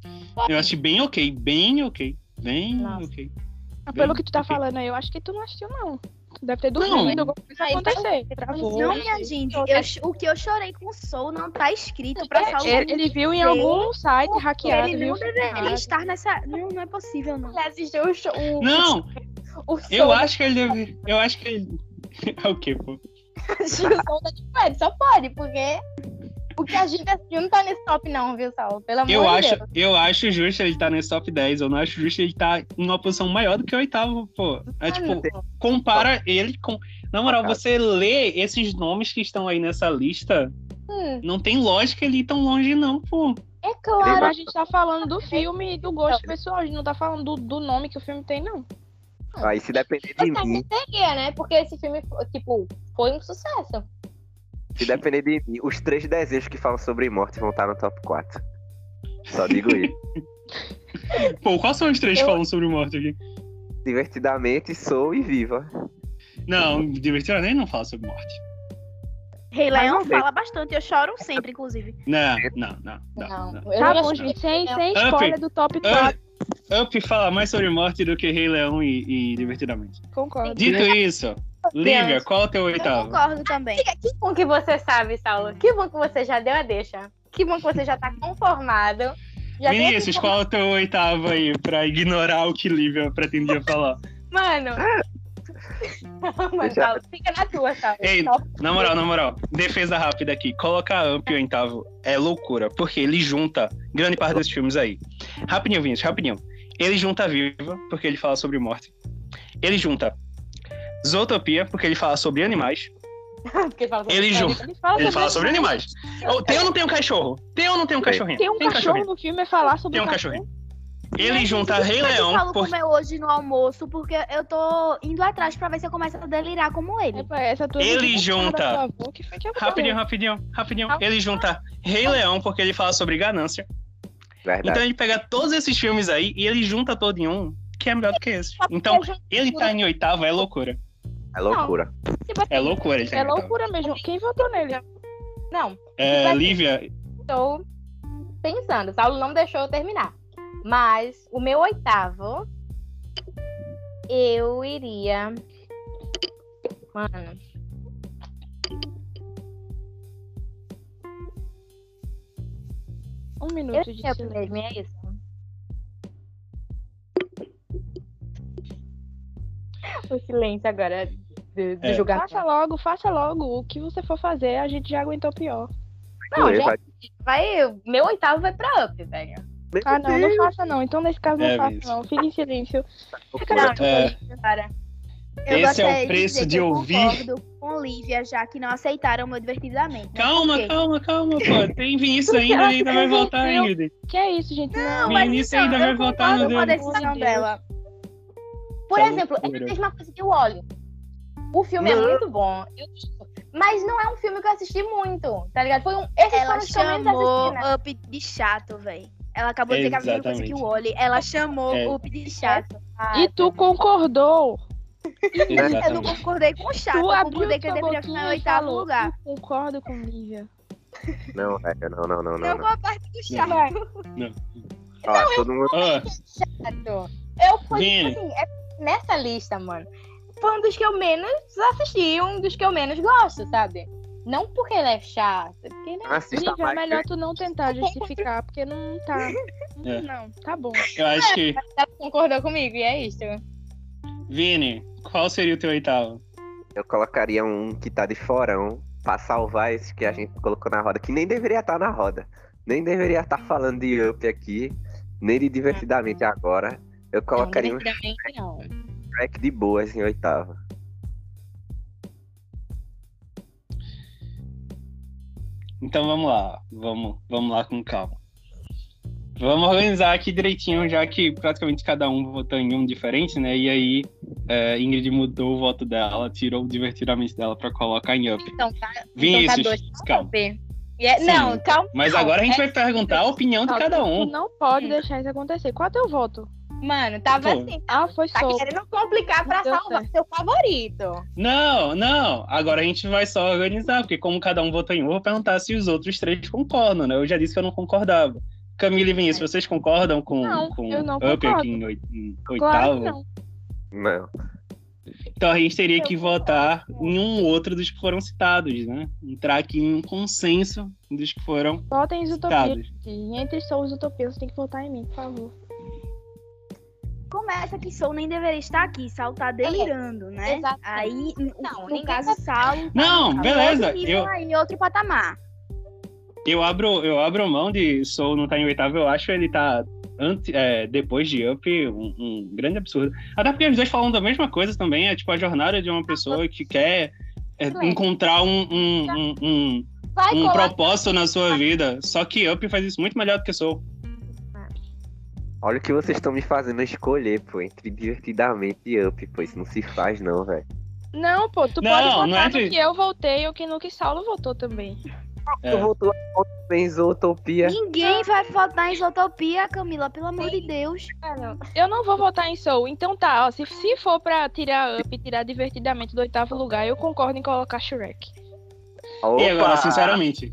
Speaker 1: eu achei bem ok, bem ok. Bem
Speaker 6: Nossa.
Speaker 1: ok.
Speaker 5: Ah, Pelo
Speaker 1: Bem,
Speaker 5: que tu tá
Speaker 1: ok.
Speaker 5: falando aí, eu acho que tu não assistiu, não. Tu deve ter
Speaker 1: Não.
Speaker 5: dormido, alguma coisa
Speaker 6: Aí,
Speaker 5: acontecer. Travou.
Speaker 2: Não, minha gente, eu- o que eu chorei com o Soul não tá escrito pra Salo.
Speaker 5: Ele, ele viu em algum site hackeado,
Speaker 2: Ele
Speaker 5: viu?
Speaker 2: não deveria estar nessa. Não, não é possível, não.
Speaker 6: Ele assistiu o show. O,
Speaker 1: Não,
Speaker 6: o
Speaker 1: eu acho que ele deve. Eu acho que ele. É o quê, pô?
Speaker 6: assistiu o show da Fred, só pode, porque o que a gente assistiu não tá nesse top, não, viu, Saulo? Pelo amor
Speaker 1: Eu
Speaker 6: de
Speaker 1: acho,
Speaker 6: Deus.
Speaker 1: eu acho justo ele estar nesse top 10. Eu não acho justo ele estar em uma posição maior do que o oitavo, pô. É tipo,
Speaker 6: Mano,
Speaker 1: compara ele com. Na moral, você lê esses nomes que estão aí nessa lista,
Speaker 6: hum,
Speaker 1: não tem lógica ele ir tão longe, não, pô.
Speaker 6: é claro.
Speaker 5: A gente tá falando do filme e do gosto pessoal, a gente não tá falando do, do nome que o filme tem, não.
Speaker 3: Aí se depender de
Speaker 6: Mas
Speaker 3: mim,
Speaker 6: seria, né? Porque esse filme, tipo, foi um sucesso.
Speaker 3: Se depender de mim, os três desenhos que falam sobre morte vão estar no top 4. Só digo isso.
Speaker 1: Pô, quais são os três que falam sobre morte aqui?
Speaker 3: Divertidamente, sou e viva.
Speaker 1: Não, divertidamente não fala sobre morte.
Speaker 2: Rei Leão fala bastante, eu choro sempre, inclusive.
Speaker 1: Não, não, não, não.
Speaker 6: Não,
Speaker 1: não.
Speaker 5: Tá bom, gente, sem, sem
Speaker 1: Up.
Speaker 5: spoiler do top 4,
Speaker 1: Up fala mais sobre morte do que Rei Leão e, e divertidamente.
Speaker 5: concordo.
Speaker 1: Dito isso, Lívia, qual é o teu
Speaker 2: Eu
Speaker 1: oitavo?
Speaker 2: concordo também.
Speaker 6: Que bom que você sabe, Saulo. Que bom que você já deu a deixa. Que bom que você já tá conformado. Já tem
Speaker 1: Vinícius, qual é o teu oitavo aí, pra ignorar o que Lívia pretendia falar?
Speaker 6: Mano. Mano,
Speaker 3: Deixa-
Speaker 6: Saulo, fica na tua, Saulo.
Speaker 1: Ei, Na moral, na moral, defesa rápida aqui. Colocar Up em oitavo é loucura, porque ele junta grande parte desses filmes aí. Rapidinho, Vinícius, rapidinho. Ele junta Viva, porque ele fala sobre morte. Ele junta Zootopia, porque ele fala sobre animais.
Speaker 6: Porque fala sobre
Speaker 1: Ele junta.
Speaker 5: Ele fala
Speaker 1: Ele fala sobre animais. Oh, tem ou não tem um cachorro? Tem ou não tem um cachorrinho?
Speaker 5: Tem um cachorro
Speaker 1: cachorrinho.
Speaker 5: no filme é falar sobre
Speaker 1: Tem um cachorrinho.
Speaker 2: Mas,
Speaker 1: Ele junta
Speaker 2: gente,
Speaker 1: Rei
Speaker 2: é
Speaker 1: Leão.
Speaker 2: o Saulo
Speaker 1: Por...
Speaker 2: comeu hoje no almoço, porque eu tô indo atrás pra ver se eu começo a delirar como ele.
Speaker 5: Epa, essa tua
Speaker 1: Ele
Speaker 5: visão
Speaker 1: junta-
Speaker 5: avó, que eu
Speaker 1: Rapidinho, rapidinho, rapidinho. Ele junta Rei Leão, porque ele fala sobre ganância.
Speaker 3: Verdade.
Speaker 1: Então ele pega todos esses filmes aí e ele junta todo em um, que é melhor do que esse. Então, ele tá em oitavo é loucura.
Speaker 3: É loucura.
Speaker 6: Tipo assim,
Speaker 1: É loucura ele tá
Speaker 5: É
Speaker 1: oitavo.
Speaker 5: loucura mesmo. Quem votou nele?
Speaker 6: Não,
Speaker 1: É, Lívia,
Speaker 6: estou pensando. Saulo não deixou eu terminar. Mas o meu oitavo, eu iria. Mano.
Speaker 5: Um
Speaker 6: Eu
Speaker 5: minuto de
Speaker 6: tinha
Speaker 5: silêncio.
Speaker 6: mesmo, é isso. O silêncio agora do, do
Speaker 1: É.
Speaker 6: julgamento.
Speaker 5: Faça logo, faça logo. O que você for fazer, a gente já aguentou pior.
Speaker 6: Não, gente,
Speaker 3: vai-
Speaker 6: vai, meu oitavo vai pra up, velho.
Speaker 3: Meu
Speaker 5: Ah, não, não
Speaker 3: Deus,
Speaker 5: faça não. Então, nesse caso, não
Speaker 1: É,
Speaker 5: faça
Speaker 1: Vinícius.
Speaker 5: não. Fique em silêncio.
Speaker 3: loucura.
Speaker 1: É.
Speaker 6: Para.
Speaker 2: Eu
Speaker 1: Esse é o preço de
Speaker 2: eu
Speaker 1: ouvir.
Speaker 2: com Lívia, já que não aceitaram o meu divertidamente. né?
Speaker 1: calma,
Speaker 2: quê?
Speaker 1: calma, calma, pô. Tem Vinícius ainda, ainda vai voltar, Ingrid.
Speaker 5: Que é isso, gente? Não,
Speaker 2: Não, mas
Speaker 1: Vinícius
Speaker 2: então,
Speaker 1: ainda vai
Speaker 2: concordo
Speaker 1: no
Speaker 2: decisão dela.
Speaker 6: Por
Speaker 1: Tá
Speaker 6: exemplo, é a mesma coisa que o Óleo. O filme é
Speaker 3: Não.
Speaker 6: muito bom. eu- mas não é um filme que eu assisti muito, tá ligado? Foi um. Esses
Speaker 2: Ela
Speaker 6: eu
Speaker 2: chamou
Speaker 6: assisti, né?
Speaker 2: Up de chato, velho. Ela acabou de dizer que a mesma coisa que
Speaker 1: Exatamente.
Speaker 2: o Oli. Ela chamou
Speaker 1: É.
Speaker 2: Up de chato.
Speaker 6: Ah,
Speaker 5: E tu concordou.
Speaker 2: Eu não
Speaker 1: Exatamente.
Speaker 2: concordei com o chato.
Speaker 5: Tu
Speaker 2: Eu concordei que ele deveria ficar em
Speaker 5: e
Speaker 2: oitavo
Speaker 5: falou,
Speaker 2: lugar.
Speaker 5: "Eu concordo com Lívia.
Speaker 3: Não, velho, não, não, não, não.
Speaker 2: Não
Speaker 3: não.
Speaker 2: a parte do chato.
Speaker 3: Ó, todo mundo.
Speaker 6: Chato. Eu fui, tipo assim, é- nessa lista, mano. Foi um dos que eu menos assisti, um dos que eu menos gosto, sabe? Não porque ele é chato, porque ele é
Speaker 3: Assista
Speaker 5: Lívia, é melhor tu não tentar justificar, porque não tá.
Speaker 1: É.
Speaker 5: Não, tá bom.
Speaker 1: eu acho que.
Speaker 6: concordou comigo, e é isso.
Speaker 1: Vini, qual seria o teu oitavo?
Speaker 3: Eu colocaria um que tá de forão, pra salvar esses que a gente colocou na roda, que nem deveria estar na roda. Nem deveria estar falando de Up aqui, nem de Divertidamente agora. Eu colocaria um
Speaker 6: Definitivamente não.
Speaker 3: Track de boas em oitava.
Speaker 1: Então vamos lá, vamos, vamos lá com calma. Vamos organizar aqui direitinho, já que praticamente cada um votou em um diferente, né? E aí é, Ingrid mudou o voto dela, tirou o divertidamente dela pra colocar em up.
Speaker 6: Então tá.
Speaker 1: Vinícius,
Speaker 6: então tá dois
Speaker 1: calma.
Speaker 6: Up. E é-
Speaker 1: Sim.
Speaker 6: não, calma.
Speaker 1: Mas agora a gente
Speaker 6: É-
Speaker 1: vai perguntar a opinião de cada um.
Speaker 5: Não pode deixar isso acontecer. Qual é o teu voto?
Speaker 6: Mano, tava
Speaker 1: Pô.
Speaker 6: assim.
Speaker 5: Ah, foi
Speaker 6: Tá querendo complicar pra
Speaker 5: Não deu
Speaker 6: salvar
Speaker 5: certo.
Speaker 6: seu favorito.
Speaker 1: Não, não. Agora a gente vai só organizar, porque como cada um votou em um, eu vou perguntar se os outros três concordam, né? Eu já disse que eu não concordava. Camila e Vinícius, vocês concordam com,
Speaker 5: Não,
Speaker 1: com
Speaker 5: eu não
Speaker 1: Up
Speaker 5: concordo.
Speaker 1: aqui em, oi- em
Speaker 5: Claro
Speaker 1: oitavo?
Speaker 5: que não.
Speaker 1: Então a gente teria que votar em um outro dos que foram citados, né? Entrar aqui em um consenso dos que foram
Speaker 5: Votem em Utopia.
Speaker 1: citados.
Speaker 5: E entre Souls e Utopia, você tem que votar em mim, por favor.
Speaker 2: Começa que Soul nem deveria estar aqui, Sal tá delirando, né?
Speaker 6: exatamente.
Speaker 2: Aí, no,
Speaker 6: Não,
Speaker 2: no caso,
Speaker 6: vai-
Speaker 2: Sal. tá
Speaker 1: Não,
Speaker 2: em
Speaker 1: beleza, eu-
Speaker 2: aí, outro patamar.
Speaker 1: Eu abro, eu abro mão de Soul não tá em oitavo, eu acho ele tá ante, é, depois de Up um, um grande absurdo. Até porque os dois falam da mesma coisa também, é tipo a jornada de uma pessoa que quer é, encontrar um, um, um, um, um propósito na sua vida. Só que Up faz isso muito melhor do que Soul.
Speaker 3: Olha o que vocês estão me fazendo escolher, pô, entre divertidamente e up, pô. Isso não se faz, não, velho.
Speaker 5: Não, pô, tu
Speaker 1: Não,
Speaker 5: pode
Speaker 1: não é de-
Speaker 5: que eu votei ou que no que Saulo votou também.
Speaker 1: É.
Speaker 3: Tu voltou bem Zootopia.
Speaker 2: Ninguém vai votar em Isotopia, Camila, pelo amor de Deus.
Speaker 6: Mano,
Speaker 5: Eu não vou votar em Soul. Então tá, ó, se, se for pra tirar Up e tirar divertidamente do oitavo lugar, eu concordo em colocar Shrek.
Speaker 1: E agora, sinceramente.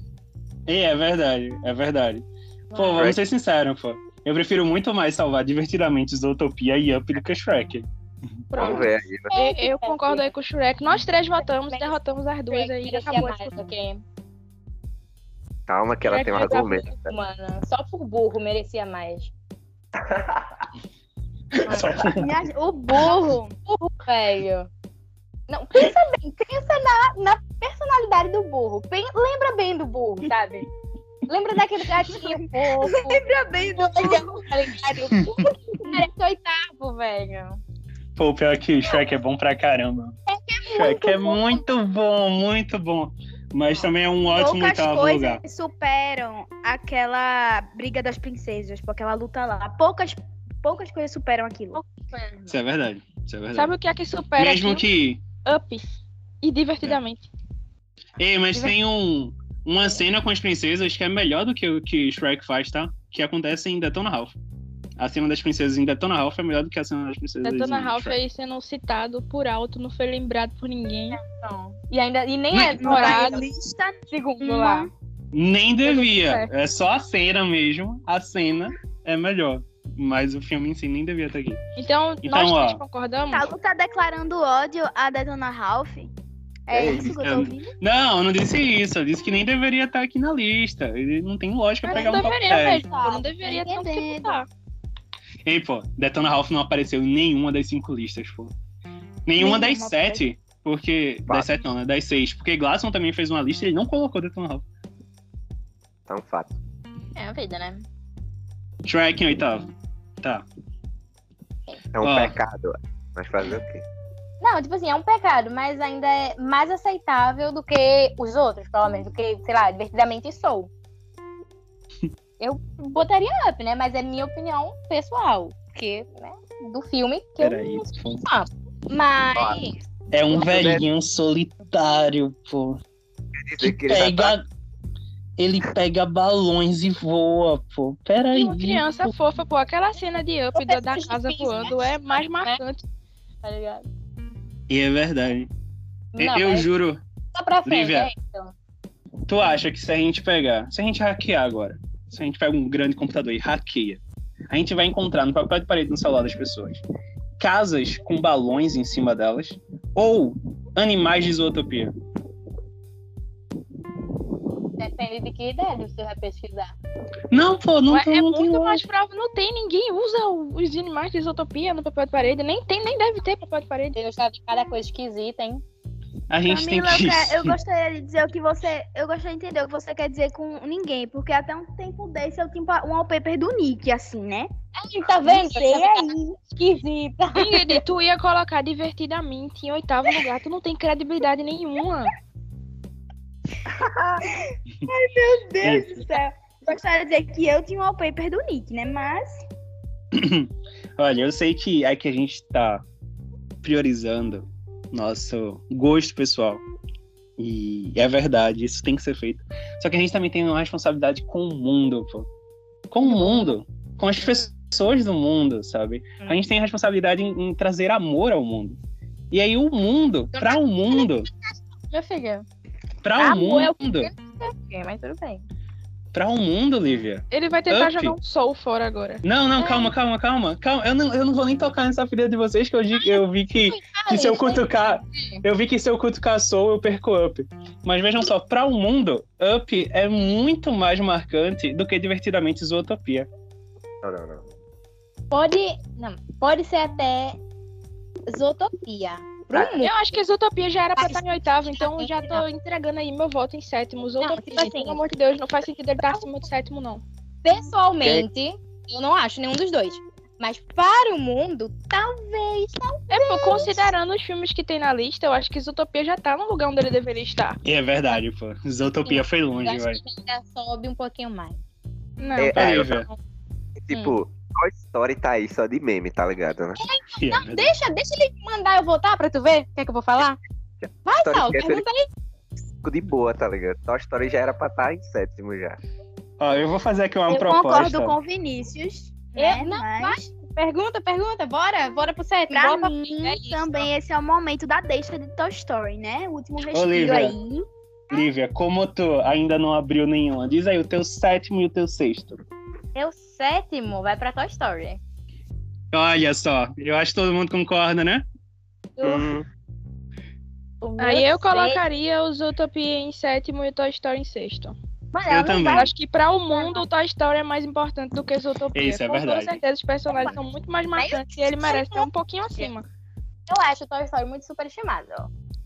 Speaker 1: E é verdade, é verdade. Pô, vamos ser sinceros, pô. Eu prefiro muito mais salvar divertidamente Zootopia e Up do que Shrek.
Speaker 3: Vamos ver aí, né?
Speaker 5: Eu, eu concordo aí com o Shrek. Nós três votamos, derrotamos as duas aí e acabou. a
Speaker 6: mais,
Speaker 5: discussão.
Speaker 6: ok?
Speaker 3: Calma que ela
Speaker 5: Shrek
Speaker 3: tem um
Speaker 5: já tá
Speaker 3: argumento.
Speaker 6: Mano, só por burro merecia mais.
Speaker 2: O burro.
Speaker 6: Burro, velho. Não, pensa bem, pensa na, na personalidade do burro. Pen- lembra bem do burro, sabe? Lembra daquele gatinho fofo.
Speaker 2: Lembra bem do burro.
Speaker 6: Tá ligado? O que merece oitavo, velho.
Speaker 1: Pô, o pior é que Shrek é bom pra caramba. Shrek é muito bom, muito bom. Mas também é um ótimo
Speaker 2: Poucas
Speaker 1: oitavo
Speaker 2: coisas
Speaker 1: lugar.
Speaker 2: superam aquela briga das princesas, tipo, aquela luta lá. Poucas, poucas coisas superam aquilo.
Speaker 1: Isso é verdade. Isso é verdade.
Speaker 5: Sabe o que é que supera
Speaker 1: Mesmo
Speaker 5: aquilo?
Speaker 1: que.
Speaker 5: Up. E divertidamente.
Speaker 1: Ei, mas tem um, uma cena com as princesas que é melhor do que o que Shrek faz, tá? Que acontece em Detona Ralph. A cena das princesas em Detona Ralph é melhor do que a cena das princesas
Speaker 5: Detona
Speaker 1: em
Speaker 5: Ralph
Speaker 1: Shrek.
Speaker 5: aí sendo citado por alto, não foi lembrado por ninguém.
Speaker 6: Não. E ainda e nem
Speaker 1: Mas-
Speaker 6: é
Speaker 2: Não tá lista
Speaker 6: Segundo lá.
Speaker 1: Nem devia.
Speaker 5: certo.
Speaker 1: É só a cena mesmo. A cena é melhor. Mas o filme em si nem devia estar aqui.
Speaker 5: Então,
Speaker 1: Então,
Speaker 5: nós três
Speaker 1: ó.
Speaker 5: concordamos?
Speaker 2: Talu tá declarando ódio a Detona Ralph. É
Speaker 3: É
Speaker 2: isso que eu tô ouvindo?
Speaker 1: Não, eu não disse isso. Eu disse que nem deveria estar aqui na lista. Ele não tem lógica
Speaker 5: Eu
Speaker 1: pegar um top
Speaker 5: deveria
Speaker 1: 10.
Speaker 5: mesmo. Eu não deveria
Speaker 2: Entendendo.
Speaker 5: votar.
Speaker 1: Ei, pô, Detona Ralph não apareceu em nenhuma das cinco listas, pô. Nenhuma das sete. Porque.
Speaker 3: Quatro.
Speaker 1: Das sete não, né? Das seis. Porque Glasson também fez uma lista e ele não colocou Detona Ralph.
Speaker 3: Tá um fato.
Speaker 6: É a vida, né?
Speaker 1: Shrek em oitavo. Tá.
Speaker 3: É um
Speaker 1: Ó.
Speaker 3: pecado. Mas fazer o quê?
Speaker 6: Não, tipo assim, é um pecado, mas ainda é mais aceitável do que os outros, pelo menos, do que, sei lá, divertidamente sou. Eu botaria up, né? Mas é minha opinião pessoal. Porque, né? Do filme que
Speaker 1: Peraí.
Speaker 6: eu não Mas.
Speaker 1: É um velhinho solitário, pô. Que
Speaker 3: ele tá...
Speaker 1: pega. Ele pega balões e voa, pô. Peraí.
Speaker 5: Uma criança fofa, pô. Aquela cena de Up da, da casa voando é mais marcante.
Speaker 6: Tá ligado?
Speaker 1: E é verdade.
Speaker 6: Não,
Speaker 1: eu juro.
Speaker 6: só pra frente,
Speaker 1: Lívia.
Speaker 6: é então.
Speaker 1: Tu acha que se a gente pegar. Se a gente hackear agora. Se a gente pega um grande computador e hackeia. A gente vai encontrar no papel de parede no celular das pessoas casas com balões em cima delas ou animais de zootopia.
Speaker 6: Depende de que ideia você vai pesquisar.
Speaker 1: Não, pô, não,
Speaker 5: Ué,
Speaker 1: tô,
Speaker 5: é
Speaker 1: não tem
Speaker 5: muito mais prova. Não tem, ninguém usa os animais de isotopia no papel de parede. Nem tem, nem deve ter papel de parede.
Speaker 6: Eu já vi cada coisa esquisita, hein?
Speaker 1: A gente
Speaker 2: Camila,
Speaker 1: tem que.
Speaker 2: eu, quero- eu gostaria de dizer o que você. Eu gostaria de entender o que você quer dizer com ninguém, porque até um tempo desse eu tinha um wallpaper do Nick, assim, né?
Speaker 6: Ai, tá vendo?
Speaker 2: Sei aí.
Speaker 6: Esquisita.
Speaker 5: Ingrid, tu ia colocar divertidamente em oitavo lugar, tu não tem credibilidade nenhuma.
Speaker 2: Meu Deus do céu. Gostaria de dizer que eu tinha um wallpaper do Nick, né? Mas.
Speaker 1: Olha, eu sei que é que a gente tá priorizando nosso gosto pessoal. E é verdade, isso tem que ser feito. Só que a gente também tem uma responsabilidade com o mundo, pô. Com o mundo. Com as pessoas do mundo, sabe? A gente tem a responsabilidade em, em trazer amor ao mundo. E aí o mundo, pra o mundo,
Speaker 4: Meu filho.
Speaker 1: Pra o
Speaker 4: Amor é o
Speaker 1: mundo,
Speaker 4: Ok, mas tudo bem.
Speaker 1: pra o mundo, Lívia.
Speaker 5: Ele vai tentar
Speaker 1: Up.
Speaker 5: jogar um soul fora agora.
Speaker 1: Não, não,
Speaker 4: É.
Speaker 1: calma, calma, calma. calma. Eu, não, eu não vou nem tocar nessa ferida de vocês, que eu, vi- eu vi que, que se eu cutucar. Eu vi que se eu cutucar Soul, eu perco Up. Mas vejam só, pra o mundo, Up é muito mais marcante do que divertidamente Zootopia.
Speaker 3: Não, não, não.
Speaker 6: Pode. Não, pode ser até Zootopia.
Speaker 3: Ah.
Speaker 5: Eu acho que Zootopia já era pra estar em oitavo, então eu já tô entregando aí meu voto em sétimo. Zootopia,
Speaker 6: tipo assim-
Speaker 5: pelo amor de Deus, não faz sentido ele estar acima do sétimo, não.
Speaker 6: Pessoalmente, eu não acho nenhum dos dois. Mas para o mundo, talvez.
Speaker 5: É, pô, considerando os filmes que tem na lista, eu acho que Zootopia já tá no lugar onde ele deveria estar.
Speaker 1: E é verdade, pô. Zootopia foi
Speaker 6: Eu
Speaker 1: longe,
Speaker 6: acho
Speaker 1: velho.
Speaker 6: que ainda sobe um pouquinho mais.
Speaker 5: Não,
Speaker 3: É,
Speaker 5: peraí.
Speaker 3: eu. Tipo, Toy Story tá aí só de meme, tá ligado, né?
Speaker 1: É verdade.
Speaker 6: Deixa, deixa ele mandar eu votar pra tu ver o que é que eu vou falar. Vai,
Speaker 3: esquece
Speaker 6: pergunta aí.
Speaker 3: De boa, tá ligado? Toy Story já era pra estar em sétimo já.
Speaker 1: Ó, eu vou fazer aqui uma
Speaker 2: eu
Speaker 1: proposta.
Speaker 2: concordo com o Vinícius.
Speaker 6: Eu-
Speaker 2: né?
Speaker 6: não,
Speaker 2: Mas,
Speaker 6: Pergunta, pergunta, bora, bora pro sétimo.
Speaker 2: pra
Speaker 6: pra-
Speaker 2: mim,
Speaker 6: é isso.
Speaker 2: também esse é o momento da deixa de Toy Story, né? O último respiro
Speaker 1: Lívia.
Speaker 2: aí.
Speaker 1: Lívia, como tu ainda não abriu nenhuma, diz aí o teu sétimo e o teu sexto.
Speaker 6: Meu sétimo vai pra Toy Story.
Speaker 1: Olha só, eu acho que todo mundo concorda, né?
Speaker 3: Hum,
Speaker 6: O meu
Speaker 5: Aí eu colocaria o Zootopia em sétimo e o Toy Story em sexto.
Speaker 6: Mano,
Speaker 1: Eu também.
Speaker 6: vai-
Speaker 5: acho que pra o mundo, o Toy Story é mais importante do que Zootopia.
Speaker 1: Isso, é
Speaker 5: Com
Speaker 1: verdade.
Speaker 5: toda certeza, os personagens são muito mais marcantes e ele merece estar um pouquinho acima.
Speaker 6: Eu acho o Toy Story muito superestimado.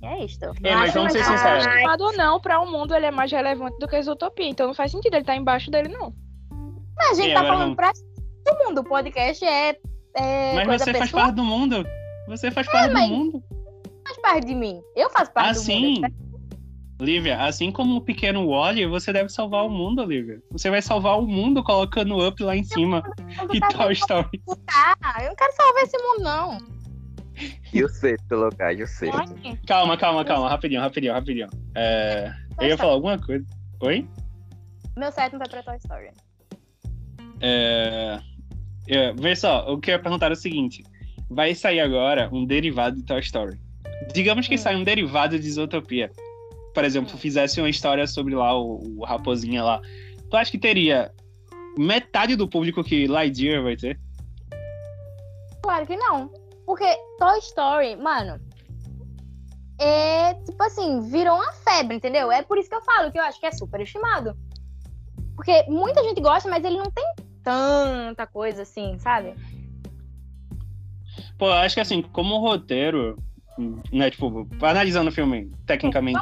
Speaker 6: E é isto.
Speaker 1: É, mas vamos ser sinceros.
Speaker 5: Estimado ou não, pra o mundo ele é mais relevante do que Zootopia. Então não faz sentido ele estar embaixo dele, não.
Speaker 6: Mas a gente
Speaker 1: E
Speaker 6: tá falando pra todo mundo. O podcast é. é
Speaker 1: Mas
Speaker 6: coisa
Speaker 1: você faz
Speaker 6: pessoal,
Speaker 1: parte do mundo. Você faz parte
Speaker 6: mas-
Speaker 1: do mundo.
Speaker 6: faz parte de mim. Eu faço parte do
Speaker 1: Assim,
Speaker 6: mundo.
Speaker 1: Lívia, assim como o pequeno Wally, você deve salvar o mundo, Lívia. Você vai salvar o mundo colocando up lá em cima e
Speaker 6: Tá
Speaker 1: Toy Story.
Speaker 6: Ah, eu não quero salvar esse mundo, não.
Speaker 3: e o sexto lugar, e o sexto.
Speaker 6: Olha,
Speaker 1: Calma, calma, calma, rapidinho, rapidinho, rapidinho. É, eu ia falar alguma coisa. Oi?
Speaker 6: Meu sétimo vai pra Toy Story.
Speaker 1: É, é, vê só, o que eu ia perguntar é o seguinte: vai sair agora um derivado de Toy Story. Digamos que
Speaker 6: Hum.
Speaker 1: sai um derivado de Zootopia. Por exemplo, fizesse uma história sobre lá o, o Raposinha lá. Tu acha que teria metade do público que Lightyear vai ter?
Speaker 6: Claro que não. Porque Toy Story, mano, é tipo assim, virou uma febre, entendeu? É por isso que eu falo que eu acho que é super estimado. Porque muita gente gosta, mas ele não tem tanta coisa assim, sabe?
Speaker 1: Pô, eu acho que assim, como roteiro, né, tipo, analisando o filme tecnicamente,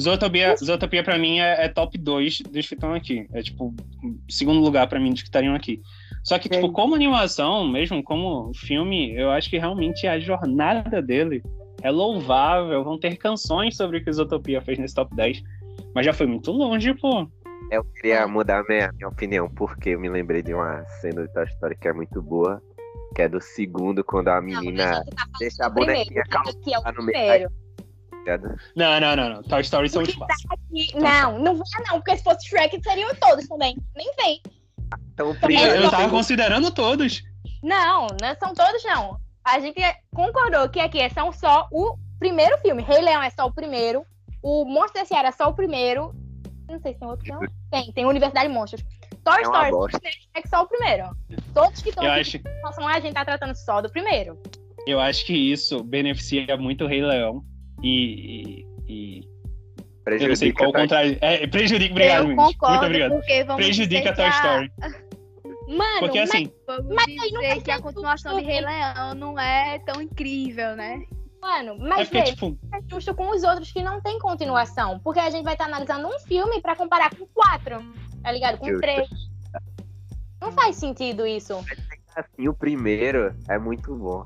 Speaker 1: Zootopia, Zootopia pra mim é, é top 2 dos que estão aqui. É tipo, segundo lugar pra mim dos que estariam aqui. Só que, tipo, como animação, mesmo como filme, eu acho que realmente a jornada dele é louvável. Vão ter canções sobre o que Zootopia fez nesse top 10. Mas já foi muito longe, pô.
Speaker 3: Eu queria mudar minha, minha opinião, porque eu me lembrei de uma cena de Toy Story que é muito boa, que é do segundo, quando a menina
Speaker 6: tá
Speaker 3: deixa a bonequinha
Speaker 6: que é o
Speaker 3: calçar no meio.
Speaker 1: Não, não, não, não. Toy Story são os.
Speaker 6: E- Não, não vai não, porque se fosse Shrek, seriam todos também. Nem vem.
Speaker 3: Então, o
Speaker 1: Eu,
Speaker 3: primeiro
Speaker 1: eu tava
Speaker 3: filme-
Speaker 1: considerando todos.
Speaker 6: Não, não são todos, não. A gente concordou que aqui são só o primeiro filme. Rei Leão é só o primeiro. O Monstro da Seara é só o primeiro. Não sei se tem outro, não. Tem, tem Universidade de Monstros. Toy
Speaker 3: É
Speaker 6: Story é só o primeiro. Todos que estão
Speaker 1: Eu
Speaker 6: aqui
Speaker 1: acho,
Speaker 6: relação a gente tá tratando só do primeiro.
Speaker 1: eu acho que isso beneficia muito o Rei Leão. E. e- e- eu não sei
Speaker 3: prejudica
Speaker 1: qual o
Speaker 3: Toy
Speaker 1: contrário. É, prejudica, obrigado,
Speaker 2: eu
Speaker 1: Mendes. Muito
Speaker 2: concordo,
Speaker 1: obrigado.
Speaker 2: porque vamos
Speaker 1: Prejudica a Toy Story.
Speaker 6: Mano,
Speaker 1: Porque
Speaker 6: mas
Speaker 1: assim,
Speaker 2: Vamos
Speaker 6: Mas aí não
Speaker 2: dizer que a continuação de Rei Leão não é tão incrível, né?
Speaker 6: Mano,
Speaker 1: É
Speaker 6: mas
Speaker 1: porque,
Speaker 6: vê,
Speaker 1: tipo,
Speaker 6: é justo com os outros que não tem continuação. Porque a gente vai estar analisando um filme pra comparar com quatro. Tá ligado? Com
Speaker 3: Justo.
Speaker 6: três. Não faz sentido isso.
Speaker 3: Assim, o primeiro é muito bom.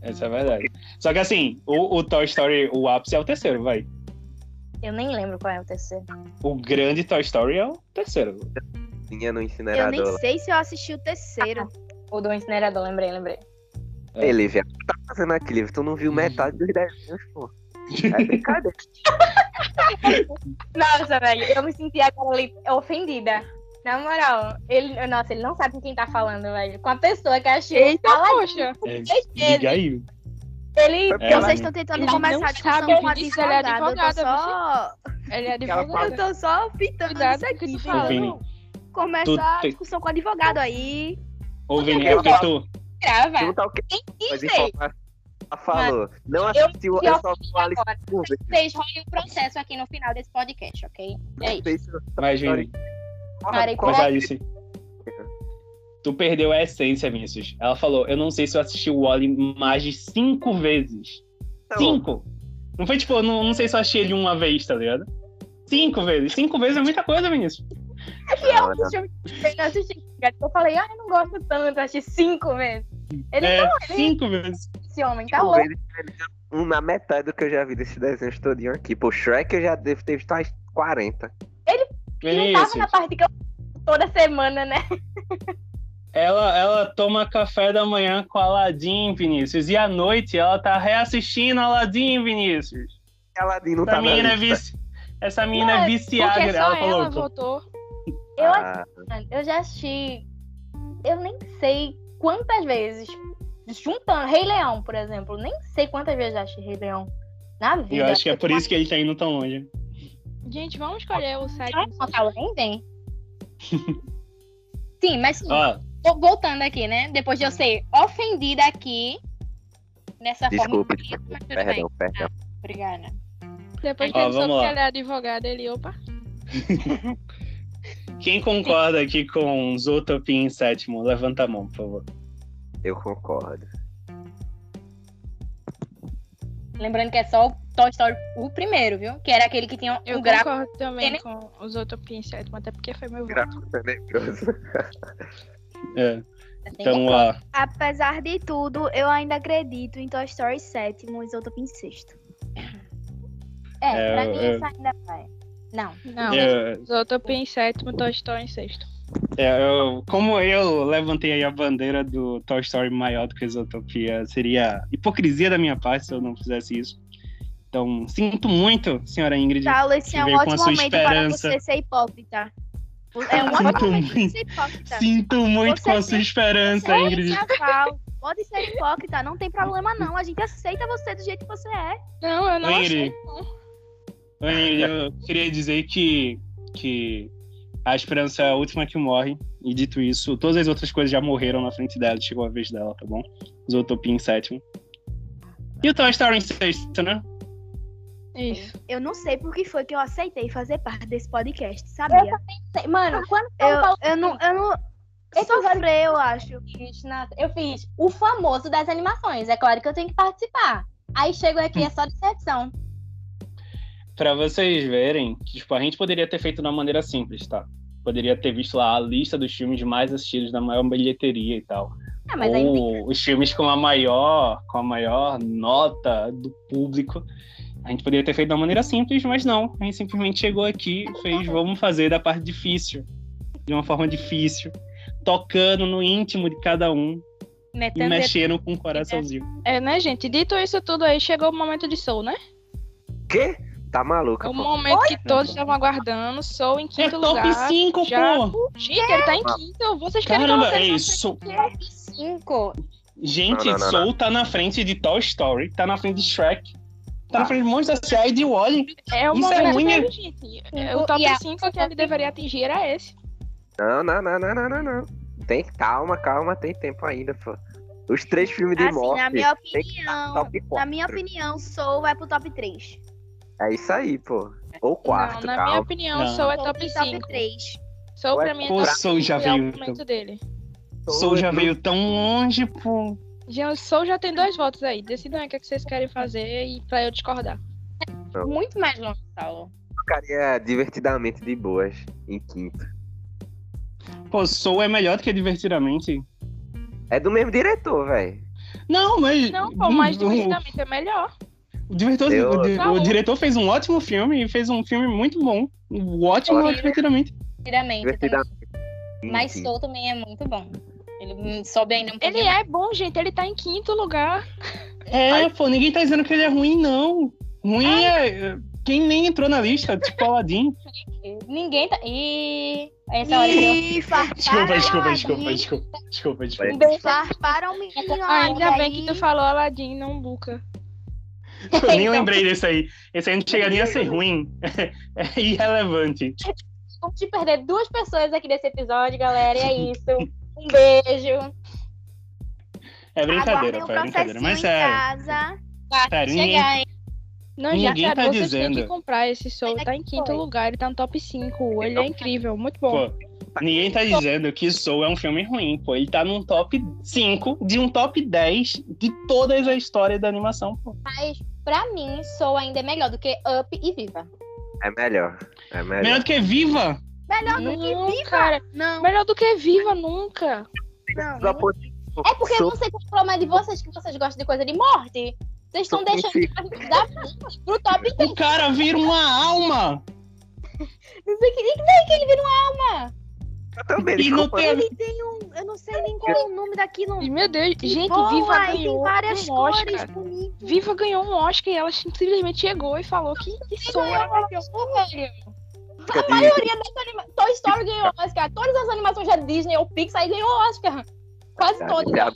Speaker 1: essa é a verdade. Só que assim, o, o Toy Story, o ápice é o terceiro, vai.
Speaker 6: Eu nem lembro qual é o terceiro.
Speaker 1: O grande Toy Story é o terceiro.
Speaker 3: Tinha no
Speaker 2: Eu
Speaker 3: incinerador.
Speaker 2: nem
Speaker 3: lá.
Speaker 2: sei se eu assisti o terceiro.
Speaker 6: O do incinerador, lembrei, lembrei.
Speaker 3: Ei, Lívia, tu tá fazendo aquilo, tu não viu metade dos desenhos, pô. É brincadeira.
Speaker 6: Nossa, velho, eu me senti agora ali ofendida. Na moral, ele, nossa, ele não sabe com quem tá falando, velho. Com a pessoa que achou.
Speaker 5: Eita,
Speaker 6: Fala-
Speaker 5: poxa.
Speaker 1: É, liga aí.
Speaker 6: Ele.
Speaker 1: É,
Speaker 2: Vocês estão tentando
Speaker 5: Ele
Speaker 2: começar a discussão com a
Speaker 5: ele é
Speaker 2: advogada. Eu tô só,
Speaker 5: Ele é
Speaker 3: Aquela
Speaker 2: eu
Speaker 5: advogado.
Speaker 2: tô só pintando
Speaker 5: Cuidado
Speaker 2: isso aqui.
Speaker 5: tu.
Speaker 1: Vini.
Speaker 2: Começar
Speaker 1: Tu
Speaker 2: a discussão com o advogado aí.
Speaker 1: Ô, Vini, é porque tu.
Speaker 6: Grava.
Speaker 3: Tá o que mas. Ela falou. Não
Speaker 6: eu
Speaker 3: assistiu, eu só isso
Speaker 6: agora.
Speaker 3: com você.
Speaker 6: Vocês rolem o processo aqui no final desse podcast, ok? É isso.
Speaker 1: Mas, Vini,
Speaker 6: Parei
Speaker 3: Qual-
Speaker 1: mas olha isso. Tu perdeu a essência, Vinícius. Ela falou, eu não sei se eu assisti o Wally mais de cinco vezes.
Speaker 3: Não,
Speaker 1: Cinco! Não foi tipo, eu não, não sei se eu achei ele uma vez, tá ligado? Cinco vezes. Cinco vezes é muita coisa, Vinícius.
Speaker 3: Não, não.
Speaker 6: Deixa eu eu não assisti. Eu falei, ah, eu não gosto tanto, eu assisti cinco vezes. Ele
Speaker 1: é,
Speaker 6: não, ele,
Speaker 1: cinco vezes.
Speaker 6: esse homem tá
Speaker 3: Cinco
Speaker 6: louco.
Speaker 3: um na metade do que eu já vi desses desenhos todinho aqui. Pô, Shrek eu já devo ter visto umas 40.
Speaker 6: Ele não tava na parte que eu toda semana, né?
Speaker 1: ela, ela toma café da manhã com Aladdin, Vinícius. E à noite ela tá reassistindo Aladdin, Vinícius.
Speaker 3: Aladdin não
Speaker 1: Essa
Speaker 3: tá na
Speaker 1: menina é vici... Essa menina
Speaker 6: Não,
Speaker 1: é
Speaker 6: é
Speaker 1: viciada.
Speaker 5: Só
Speaker 1: Ela falou,
Speaker 5: ela
Speaker 1: pô,
Speaker 5: votou.
Speaker 6: Eu,
Speaker 3: Ah,
Speaker 6: eu já assisti. Eu nem sei quantas vezes. Juntando. Rei Leão, por exemplo. Nem sei quantas vezes já assisti Rei Leão. Na vida.
Speaker 1: eu acho que é por isso que ele tá indo tão longe.
Speaker 5: Gente, vamos escolher o
Speaker 6: Ah,
Speaker 5: sétimo.
Speaker 6: tá bem? Sim, mas sim.
Speaker 1: Ó,
Speaker 6: Vo- Voltando aqui, né? Depois de eu ser ofendida aqui. Nessa
Speaker 3: desculpe,
Speaker 6: forma. Mas tudo
Speaker 3: perdão, perdão.
Speaker 6: bem. Obrigada.
Speaker 5: Depois que
Speaker 1: Ó,
Speaker 5: ele soube que ele é advogado, ele, opa.
Speaker 1: quem concorda aqui com Zootopia em sétimo? Levanta a mão, por favor.
Speaker 3: Eu concordo.
Speaker 6: Lembrando que é só o Toy Story o primeiro, viu? Que era aquele que tinha
Speaker 5: Eu
Speaker 6: um gráfico.
Speaker 5: concordo também com os em sétimo, até porque foi meu voto.
Speaker 3: Gráfico tenebroso.
Speaker 1: É.
Speaker 6: assim,
Speaker 1: Então, ó,
Speaker 2: Apesar de tudo, eu ainda acredito em Toy Story 7 e Zootopia em sexto.
Speaker 6: É,
Speaker 1: É,
Speaker 6: pra
Speaker 1: eu-
Speaker 6: mim
Speaker 1: eu-
Speaker 6: isso ainda vai. Não.
Speaker 5: Não,
Speaker 1: eu,
Speaker 5: Zootopia em sétimo, Toy Story em sexto.
Speaker 1: é, eu- como eu levantei aí a bandeira do Toy Story maior do que Zootopia, seria hipocrisia da minha parte se eu não fizesse isso. Então, sinto muito, senhora Ingrid.
Speaker 2: Tá, esse é um ótimo momento para
Speaker 1: esperança.
Speaker 2: você ser hipócrita. É um
Speaker 1: Sinto
Speaker 2: ótimo momento
Speaker 1: muito.
Speaker 2: para ser hipócrita.
Speaker 1: Sinto muito
Speaker 2: Você
Speaker 1: com a sua esperança,
Speaker 2: é
Speaker 1: Ingrid.
Speaker 2: Pode ser hipócrita, não tem problema não. A gente aceita você do jeito que você é.
Speaker 5: Não, eu não
Speaker 1: Oi,
Speaker 5: achei.
Speaker 1: Ingrid. Eu queria dizer que, que a esperança é a última que morre. E dito isso, todas as outras coisas já morreram na frente dela. Chegou a vez dela, tá bom? Zootopia em sétimo. E o Toy Story em sexto, né?
Speaker 5: Isso.
Speaker 2: Eu não sei por que foi que eu aceitei fazer parte desse podcast, sabia?
Speaker 6: Mano, quando
Speaker 2: Eu,
Speaker 6: falou
Speaker 2: eu não. Eu não.
Speaker 6: Episódio-
Speaker 2: Sofrer, eu acho.
Speaker 6: eu eu fiz o famoso das animações. É claro que eu tenho que participar. Aí chego aqui, é só decepção.
Speaker 1: Pra vocês verem, que, tipo, a gente poderia ter feito de uma maneira simples, tá? Poderia ter visto lá a lista dos filmes mais assistidos da maior bilheteria e tal.
Speaker 6: Ah, mas aí
Speaker 1: Ou os filmes com a maior, com a maior nota do público. A gente poderia ter feito de uma maneira simples, mas não. A gente simplesmente chegou aqui e fez, vamos fazer da parte difícil. De uma forma difícil. Tocando no íntimo de cada um e
Speaker 6: metendo
Speaker 1: mexendo com o coraçãozinho.
Speaker 5: É, né, gente? Dito isso tudo aí, chegou o momento de Soul, né?
Speaker 3: Quê? Tá
Speaker 5: É
Speaker 3: maluca,
Speaker 5: o
Speaker 3: pô.
Speaker 5: momento que todos estavam aguardando. Soul em
Speaker 1: É
Speaker 5: quinto
Speaker 1: top
Speaker 5: lugar.
Speaker 1: 5,
Speaker 5: já-
Speaker 1: pô!
Speaker 5: Gente, ele tá em quinto. Vocês querem
Speaker 1: Caramba,
Speaker 5: ele
Speaker 1: é
Speaker 5: na
Speaker 1: isso.
Speaker 6: cinco.
Speaker 1: Gente,
Speaker 3: Não, não, não,
Speaker 1: Soul tá na frente de Toy Story, tá na frente de Shrek, tá na frente de Monstros S.A. e de Wally.
Speaker 5: É o
Speaker 1: Isso é
Speaker 5: momento
Speaker 1: ruim,
Speaker 5: dele,
Speaker 1: né?
Speaker 5: gente. É, O top
Speaker 6: a-
Speaker 5: 5 que ele deveria atingir era esse.
Speaker 3: Não, não, não, não, não, não, não. Tem calma, calma, tem tempo ainda, pô. Os três filmes de
Speaker 2: Assim,
Speaker 3: morte.
Speaker 2: na minha opinião.
Speaker 3: top
Speaker 2: Na
Speaker 3: 4.
Speaker 2: minha opinião, Soul vai pro top 3.
Speaker 3: É isso aí, pô. Ou quarto,
Speaker 5: não, na minha
Speaker 3: calma.
Speaker 5: opinião,
Speaker 1: Não.
Speaker 5: Soul é top
Speaker 2: tem top
Speaker 5: 5.
Speaker 2: 3.
Speaker 5: Soul pra mim é top
Speaker 1: Soul já
Speaker 5: 5 é o
Speaker 1: veio.
Speaker 5: momento dele.
Speaker 1: Soul já veio tão longe, pô.
Speaker 5: O Soul já tem dois votos aí. Decidam aí o que, é que vocês querem fazer e pra eu discordar.
Speaker 6: Muito mais longe, Saulo.
Speaker 3: Ficaria divertidamente de boas em quinto.
Speaker 1: Pô, Soul é melhor do que Divertidamente.
Speaker 3: É do mesmo diretor, velho.
Speaker 1: Não, mas.
Speaker 5: Não, pô, mas divertidamente é melhor.
Speaker 1: O, diretor,
Speaker 3: Eu-
Speaker 1: o, di- o diretor fez um ótimo filme e fez um filme muito bom. Um ótimo
Speaker 3: Olha.
Speaker 1: Divertidamente.
Speaker 6: Divertidamente. também.
Speaker 3: Divertidamente. em
Speaker 6: Mas. Soul também é muito bom. Ele sobe ainda um
Speaker 5: Ele é bom, gente. Ele tá em quinto lugar.
Speaker 1: É, pô, ninguém tá dizendo que ele é ruim, não. Ruim é. Quem nem entrou na lista, tipo Aladdin.
Speaker 6: Ninguém tá. Ih, essa hora
Speaker 1: Desculpa, desculpa, desculpa, desculpa. Desculpa, desculpa.
Speaker 6: Um beijo.
Speaker 2: Farparam o menino
Speaker 5: Ainda bem que tu falou Aladdin, não Luca.
Speaker 1: Eu nem
Speaker 6: Então.
Speaker 1: lembrei desse aí. Esse aí não chega nem a ser ruim. É irrelevante.
Speaker 6: Vamos te perder duas pessoas aqui nesse episódio, galera. E é isso. Um beijo.
Speaker 1: É brincadeira, pô, é brincadeira. Mas sério.
Speaker 2: casa.
Speaker 6: Vai
Speaker 1: Sério,
Speaker 6: chegar, hein?
Speaker 5: Não,
Speaker 1: Ninguém
Speaker 5: já,
Speaker 1: tá
Speaker 5: sério, vocês têm
Speaker 1: dizendo.
Speaker 5: que comprar esse.
Speaker 6: Ainda
Speaker 5: Tá em quinto
Speaker 6: foi.
Speaker 5: lugar, ele tá no top 5. Ele é incrível, muito bom.
Speaker 1: Pô, ninguém tá dizendo que Soul é um filme ruim, pô. Ele tá num top 5 de um top 10 de toda a história da animação, pô.
Speaker 6: Mas, pra mim, Soul ainda é melhor do que Up e Viva.
Speaker 3: É melhor. É melhor.
Speaker 1: Melhor do que Viva!
Speaker 2: Melhor do que Viva.
Speaker 5: cara.
Speaker 2: Não,
Speaker 5: Melhor do que Viva, nunca.
Speaker 2: não.
Speaker 6: É porque eu não sei qual é o problema de vocês, que vocês gostam de coisa de morte. Vocês estão deixando de dar pro top 10.
Speaker 1: O cara vira uma alma!
Speaker 6: Não sei que nem que que ele vira uma alma.
Speaker 3: Eu também.
Speaker 1: E não tem-
Speaker 2: Ele tem um. Eu não sei nem qual é o nome daquilo.
Speaker 5: E, Meu Deus, gente,
Speaker 2: Voa,
Speaker 5: Viva
Speaker 2: tem
Speaker 5: ganhou
Speaker 2: várias
Speaker 5: um
Speaker 2: cores
Speaker 5: Oscar. Viva ganhou um Oscar e ela simplesmente chegou e falou que, que é.
Speaker 3: Fica
Speaker 6: A maioria das animações. Toy Story ganhou Oscar. Todas as animações da Disney ou Pixar ganhou Oscar. Quase todas.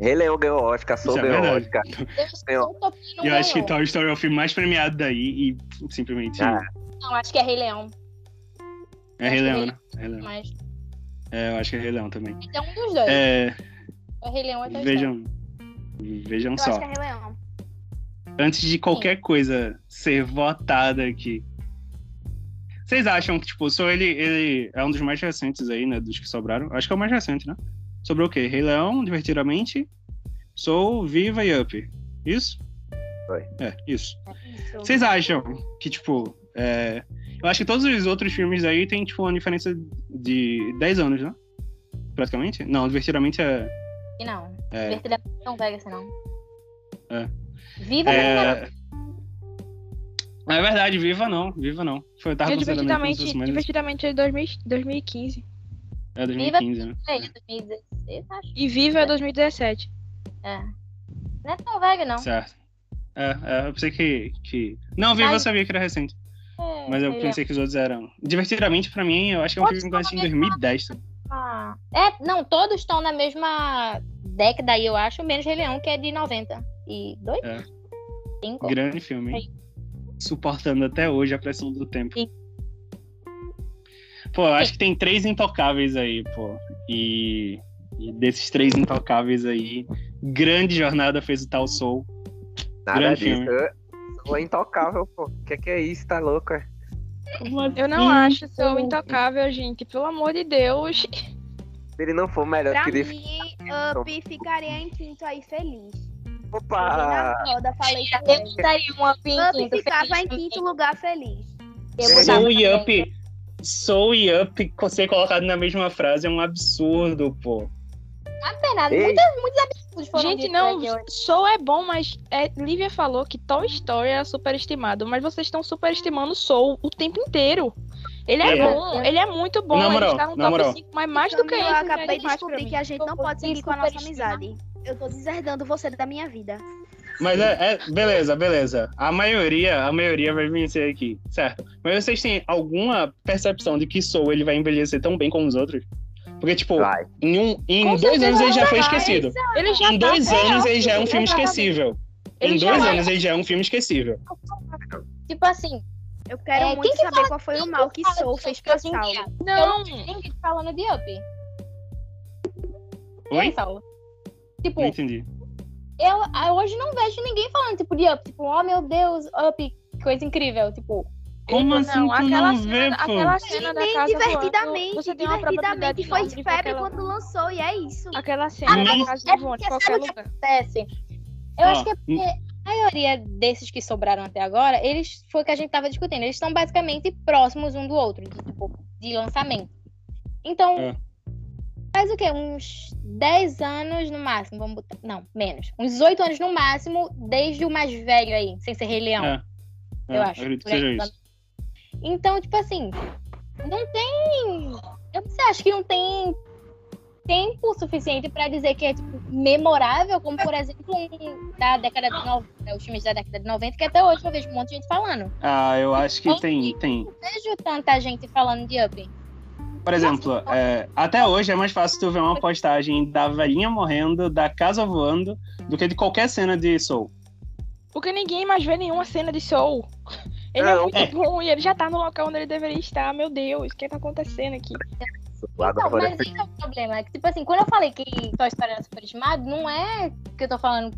Speaker 3: Rei Leão ganhou Oscar, Soul
Speaker 1: é
Speaker 3: ganhou
Speaker 1: verdade.
Speaker 3: Oscar.
Speaker 6: Eu
Speaker 1: Eu acho que. Toy Story é o filme mais premiado daí e simplesmente
Speaker 3: Ah.
Speaker 6: Não, acho que é Rei Leão.
Speaker 1: É Rei Leão, né? Rei Leão.
Speaker 6: Mas
Speaker 1: É, eu acho que é Rei Leão também.
Speaker 6: é um dos dois.
Speaker 1: É,
Speaker 6: É Rei Leão Story.
Speaker 1: vejam, vejam
Speaker 2: Eu
Speaker 1: só.
Speaker 2: acho que é Rei Leão.
Speaker 1: antes de qualquer coisa ser votada aqui. Vocês acham que, tipo, só ele, ele é um dos mais recentes aí, né? Dos que sobraram? Acho que é o mais recente, né? Sobrou o quê? Rei Leão, Divertidamente, Soul, Viva e Up. Isso?
Speaker 3: Foi.
Speaker 1: É, isso.
Speaker 2: Isso.
Speaker 1: Vocês acham que, tipo, é... eu acho que todos os outros filmes aí tem, tipo, uma diferença de 10 anos, né? Praticamente? Não, Divertidamente é.
Speaker 6: E não.
Speaker 1: é...
Speaker 6: Divertidamente não pega assim, não.
Speaker 1: É.
Speaker 6: Viva é...
Speaker 1: É... é verdade, Viva não, Viva não. Foi, eu
Speaker 5: E
Speaker 1: como se
Speaker 5: divertidamente, divertidamente é 2000 2015.
Speaker 1: É 2015, né?
Speaker 6: É, 2016, acho.
Speaker 5: E Viva é 2017.
Speaker 6: É. Não é tão velho, não.
Speaker 1: Certo. É, é, eu pensei que. que... Não, Viva eu sabia que era recente.
Speaker 6: É,
Speaker 1: Mas eu
Speaker 6: Rei
Speaker 1: pensei que os outros eram. Divertidamente, pra mim, eu acho que é um
Speaker 6: Pode
Speaker 1: filme que eu assisti em
Speaker 6: ser
Speaker 1: 2010. tá?
Speaker 6: Ah, é, não, todos estão na mesma década aí, eu acho, menos Rei Leão, que é de 92?
Speaker 1: É.
Speaker 6: Cinco?
Speaker 1: Grande filme. hein? Suportando até hoje a pressão do tempo.
Speaker 6: Sim.
Speaker 1: Pô, eu acho que tem três intocáveis aí, pô. E, e desses três intocáveis aí, grande jornada fez o tal Soul.
Speaker 3: Nada
Speaker 1: Grande
Speaker 3: disso.
Speaker 1: filme.
Speaker 3: Eu sou intocável, pô. O que, que é isso? Tá louca?
Speaker 5: Eu não acho Soul intocável, gente. Pelo amor de Deus.
Speaker 3: Se ele não for melhor
Speaker 2: Pra
Speaker 3: que ele.
Speaker 2: mim, Up ficaria em quinto aí feliz.
Speaker 3: Opa!
Speaker 2: roda, falei
Speaker 6: Eu estaria um up em
Speaker 2: Up
Speaker 6: quinto.
Speaker 2: ficava
Speaker 6: feliz
Speaker 2: em quinto lugar feliz.
Speaker 6: Eu
Speaker 3: Soul
Speaker 1: e. Up. Soul e Up ser colocado na mesma frase é um absurdo, pô.
Speaker 6: Não nada.
Speaker 3: Ei.
Speaker 6: Muitas, muitos absurdos
Speaker 5: Gente, não,
Speaker 6: hoje.
Speaker 5: Soul é bom, mas é, Lívia falou que Toy Story era superestimado, mas vocês estão superestimando Soul o tempo inteiro. Ele é,
Speaker 1: É.
Speaker 5: bom, ele é muito bom,
Speaker 1: Na moral,
Speaker 5: ele está no top
Speaker 1: moral.
Speaker 5: 5, mas mais do
Speaker 2: Então,
Speaker 5: que
Speaker 2: eu
Speaker 5: isso, é
Speaker 2: acabei de
Speaker 5: demais pra
Speaker 2: descobrir que a gente não
Speaker 6: Eu
Speaker 2: pode seguir com a nossa amizade. Eu tô deserdando você da minha vida.
Speaker 1: Mas é, é- beleza, beleza. A maioria, a maioria vai vencer aqui, certo? Mas vocês têm alguma percepção de que Soul ele vai envelhecer tão bem como os outros? Porque, tipo,
Speaker 3: Vai.
Speaker 1: em, um, em dois anos ele já foi esquecido.
Speaker 5: Ele já
Speaker 1: Em
Speaker 5: tá
Speaker 1: dois anos ele já é um filme esquecível.
Speaker 5: Ele
Speaker 1: Em dois
Speaker 5: vai-
Speaker 1: anos ele já é um filme esquecível.
Speaker 6: Tipo assim,
Speaker 2: Eu quero
Speaker 6: É,
Speaker 2: muito
Speaker 6: que
Speaker 2: saber
Speaker 6: fala-
Speaker 2: qual foi o mal
Speaker 6: que
Speaker 2: que Soul fez pra? Saulo.
Speaker 5: Não,
Speaker 6: ninguém falando de Up.
Speaker 1: Oi?
Speaker 6: Quem, Saulo? Tipo,
Speaker 1: Não entendi.
Speaker 6: eu, eu hoje não vejo ninguém falando, tipo, de Up. Tipo, oh meu Deus, Up, que coisa incrível. Tipo,
Speaker 1: Como
Speaker 5: Eu-
Speaker 1: assim
Speaker 5: não,
Speaker 1: tu
Speaker 5: aquela
Speaker 1: não
Speaker 5: cena,
Speaker 1: vê, pô?
Speaker 5: aquela cena da casa
Speaker 2: divertidamente,
Speaker 5: voando, você tem uma
Speaker 2: divertidamente foi
Speaker 5: de
Speaker 2: febre
Speaker 5: qualquer-
Speaker 2: quando lançou e é isso.
Speaker 5: Aquela cena
Speaker 1: Hum.
Speaker 5: da casa
Speaker 6: É
Speaker 5: voando em
Speaker 6: porque
Speaker 5: qualquer
Speaker 6: sabe o que
Speaker 5: lugar.
Speaker 6: acontece? Eu
Speaker 1: Ó,
Speaker 6: acho que é porque a maioria desses que sobraram até agora, eles foi o que a gente tava discutindo. Eles estão basicamente próximos um do outro, de, tipo, de lançamento. Então,
Speaker 1: É.
Speaker 6: faz o quê? Uns 10 anos no máximo, vamos botar. Não, menos. Uns 8 anos no máximo, desde o mais velho aí, sem ser Rei Leão.
Speaker 1: É.
Speaker 6: eu
Speaker 1: É,
Speaker 6: acho.
Speaker 1: acredito que seja isso.
Speaker 6: Então, tipo assim, não tem. Eu não sei, acho que não tem tempo suficiente pra dizer que é tipo, memorável, como por exemplo um da década de 90, os filmes da década de 90, que até hoje eu vejo um monte de gente falando.
Speaker 1: Ah, eu acho que tem, tem.
Speaker 6: Não vejo tanta gente falando de Up.
Speaker 1: Por exemplo, é, até hoje é mais fácil tu ver uma postagem da velhinha morrendo, da casa voando, do que de qualquer cena de Soul.
Speaker 5: Porque ninguém mais vê nenhuma cena de Soul. Ele
Speaker 3: Não,
Speaker 5: é muito
Speaker 1: é.
Speaker 5: e ele já tá no local onde ele deveria estar. Meu Deus, o que tá acontecendo aqui?
Speaker 6: Então, mas esse é o problema. é que, Tipo assim, quando eu falei que Toy Story era superestimado, não é que eu tô falando.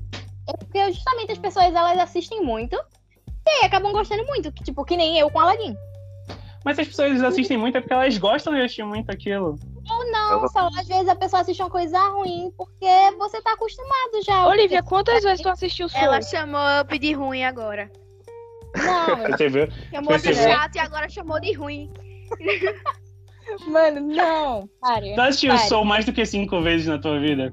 Speaker 6: É porque justamente as pessoas elas assistem muito e aí acabam gostando muito. Que, tipo, que nem eu com Aladdin.
Speaker 1: Mas as pessoas assistem muito é porque elas gostam de assistir muito aquilo.
Speaker 6: Ou não, só às vezes a pessoa assiste uma coisa ruim porque você tá acostumado já.
Speaker 5: Olivia, quantas vezes tu assistiu Soul?
Speaker 2: Ela chamou Up de ruim agora.
Speaker 6: Não, eu-
Speaker 1: Você viu?
Speaker 2: Chamou de
Speaker 1: Percebeu?
Speaker 2: chato e agora chamou de ruim.
Speaker 6: mano, não. Pare.
Speaker 1: Tu assistiu
Speaker 6: Pare.
Speaker 1: Soul mais do que cinco vezes na tua vida?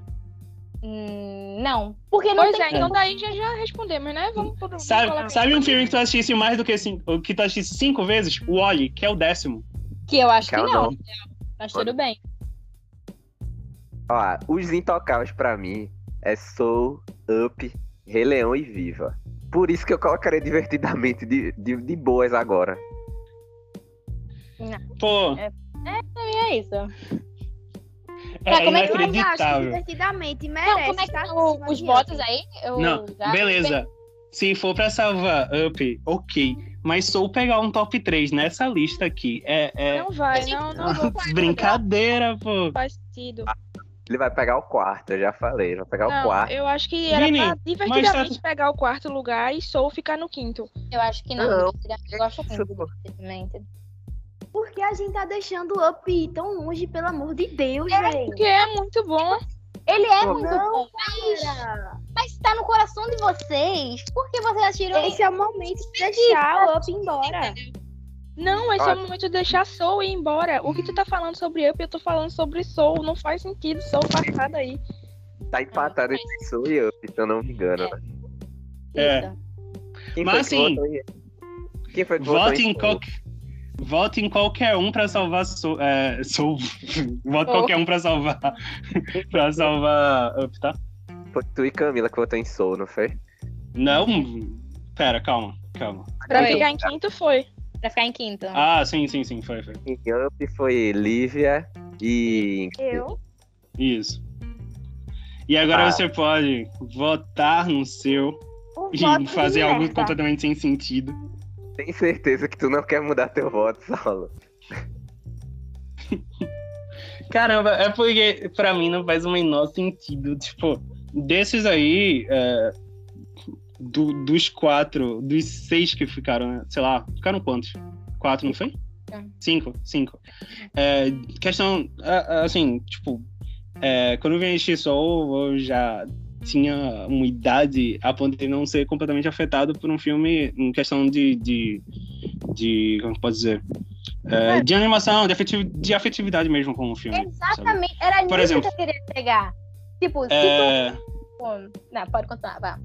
Speaker 6: Hum, não. Porque não
Speaker 5: Pois
Speaker 6: tem
Speaker 5: é, então daí já, já respondemos, né? Vamos por
Speaker 1: Sabe, sabe um filme que tu assistisse mais do que cinco, que tu assistisse cinco vezes? O Oli, que é o décimo.
Speaker 6: que eu acho que
Speaker 3: Calma,
Speaker 6: não.
Speaker 3: não.
Speaker 6: Mas tudo bem.
Speaker 3: Ó, os intocáveis pra mim é Soul, Up, Rei Leão e Viva. Por isso que eu colocaria divertidamente de, de, de boas agora.
Speaker 1: Pô,
Speaker 6: E é isso.
Speaker 1: é,
Speaker 6: Tá, como é que
Speaker 2: Eu acho divertidamente
Speaker 6: Não,
Speaker 2: merece.
Speaker 6: como é que
Speaker 2: tá
Speaker 6: estão
Speaker 2: acima
Speaker 6: os votos aí? Eu
Speaker 1: Não,
Speaker 6: já-
Speaker 1: beleza. Se for pra salvar Up, ok. Mas Soul pegar um top 3 nessa lista aqui é, é
Speaker 5: Não vai, não, não vou
Speaker 1: brincadeira, pô.
Speaker 5: faz sentido.
Speaker 3: Ele vai pegar o quarto, eu já falei. Ele vai pegar o
Speaker 5: Não,
Speaker 3: quarto.
Speaker 5: eu acho que era
Speaker 1: Vini,
Speaker 5: pra divertidamente
Speaker 1: tá-
Speaker 5: pegar o quarto lugar e Soul ficar no quinto.
Speaker 6: Eu acho que não.
Speaker 3: Não.
Speaker 6: Eu gosto muito
Speaker 3: Isso,
Speaker 6: do
Speaker 3: pô.
Speaker 6: divertidamente.
Speaker 2: Por que a gente tá deixando o Up tão longe, pelo amor de Deus,
Speaker 6: É,
Speaker 2: velho?
Speaker 5: Porque é muito bom.
Speaker 6: Ele é
Speaker 3: Pô,
Speaker 6: muito
Speaker 2: não,
Speaker 6: bom, mas,
Speaker 2: Cara,
Speaker 6: mas tá no coração de vocês. Por que vocês assistiram
Speaker 2: Esse é o momento de deixar o Up embora.
Speaker 5: Não, esse é
Speaker 3: Olha.
Speaker 5: o momento de deixar Soul ir embora. O que tu tá falando sobre Up, eu tô falando sobre Soul. Não faz sentido Soul passar daí.
Speaker 3: Tá empatado entre Soul e Up, se eu não me engano. né?
Speaker 1: É.
Speaker 6: Isso.
Speaker 3: Quem
Speaker 1: Mas, assim,
Speaker 3: Quem foi que
Speaker 1: Vote em,
Speaker 3: Soul?
Speaker 1: qual... Vote em qualquer um pra salvar Soul. É, Soul. Vote
Speaker 6: Soul.
Speaker 1: qualquer um pra salvar. pra salvar Up, tá?
Speaker 3: Foi tu e Camila que votou em Soul, não foi?
Speaker 1: Não. Pera, calma, calma.
Speaker 5: Pra ficar em quinto foi.
Speaker 6: Pra ficar em quinto.
Speaker 1: Ah, sim, sim, sim, foi, foi.
Speaker 3: Em Up foi Lívia e.
Speaker 2: Eu?
Speaker 1: Isso. E agora
Speaker 3: Ah.
Speaker 1: você pode votar no seu
Speaker 2: O
Speaker 1: e fazer algo
Speaker 2: merda.
Speaker 1: completamente sem sentido.
Speaker 3: Tem certeza que tu não quer mudar teu voto, Saulo.
Speaker 1: Caramba, é porque pra mim não faz o menor sentido. Tipo, desses aí, é, do- dos quatro, dos seis que ficaram, né? sei lá, ficaram quantos? Quatro, não foi?
Speaker 6: É.
Speaker 1: Cinco, cinco. É, questão, é, é, assim, tipo, é, quando eu vim assistir Soul, eu já tinha uma idade a ponto de não ser completamente afetado por um filme em questão de, de, de como eu posso dizer, é, de animação, de, afetiv de afetividade mesmo com o filme. sabe?
Speaker 6: Exatamente. Era
Speaker 1: Por
Speaker 6: nisso
Speaker 1: exemplo.
Speaker 6: que eu queria pegar. Tipo, se
Speaker 1: É,
Speaker 6: tu. Não, pode continuar, vá.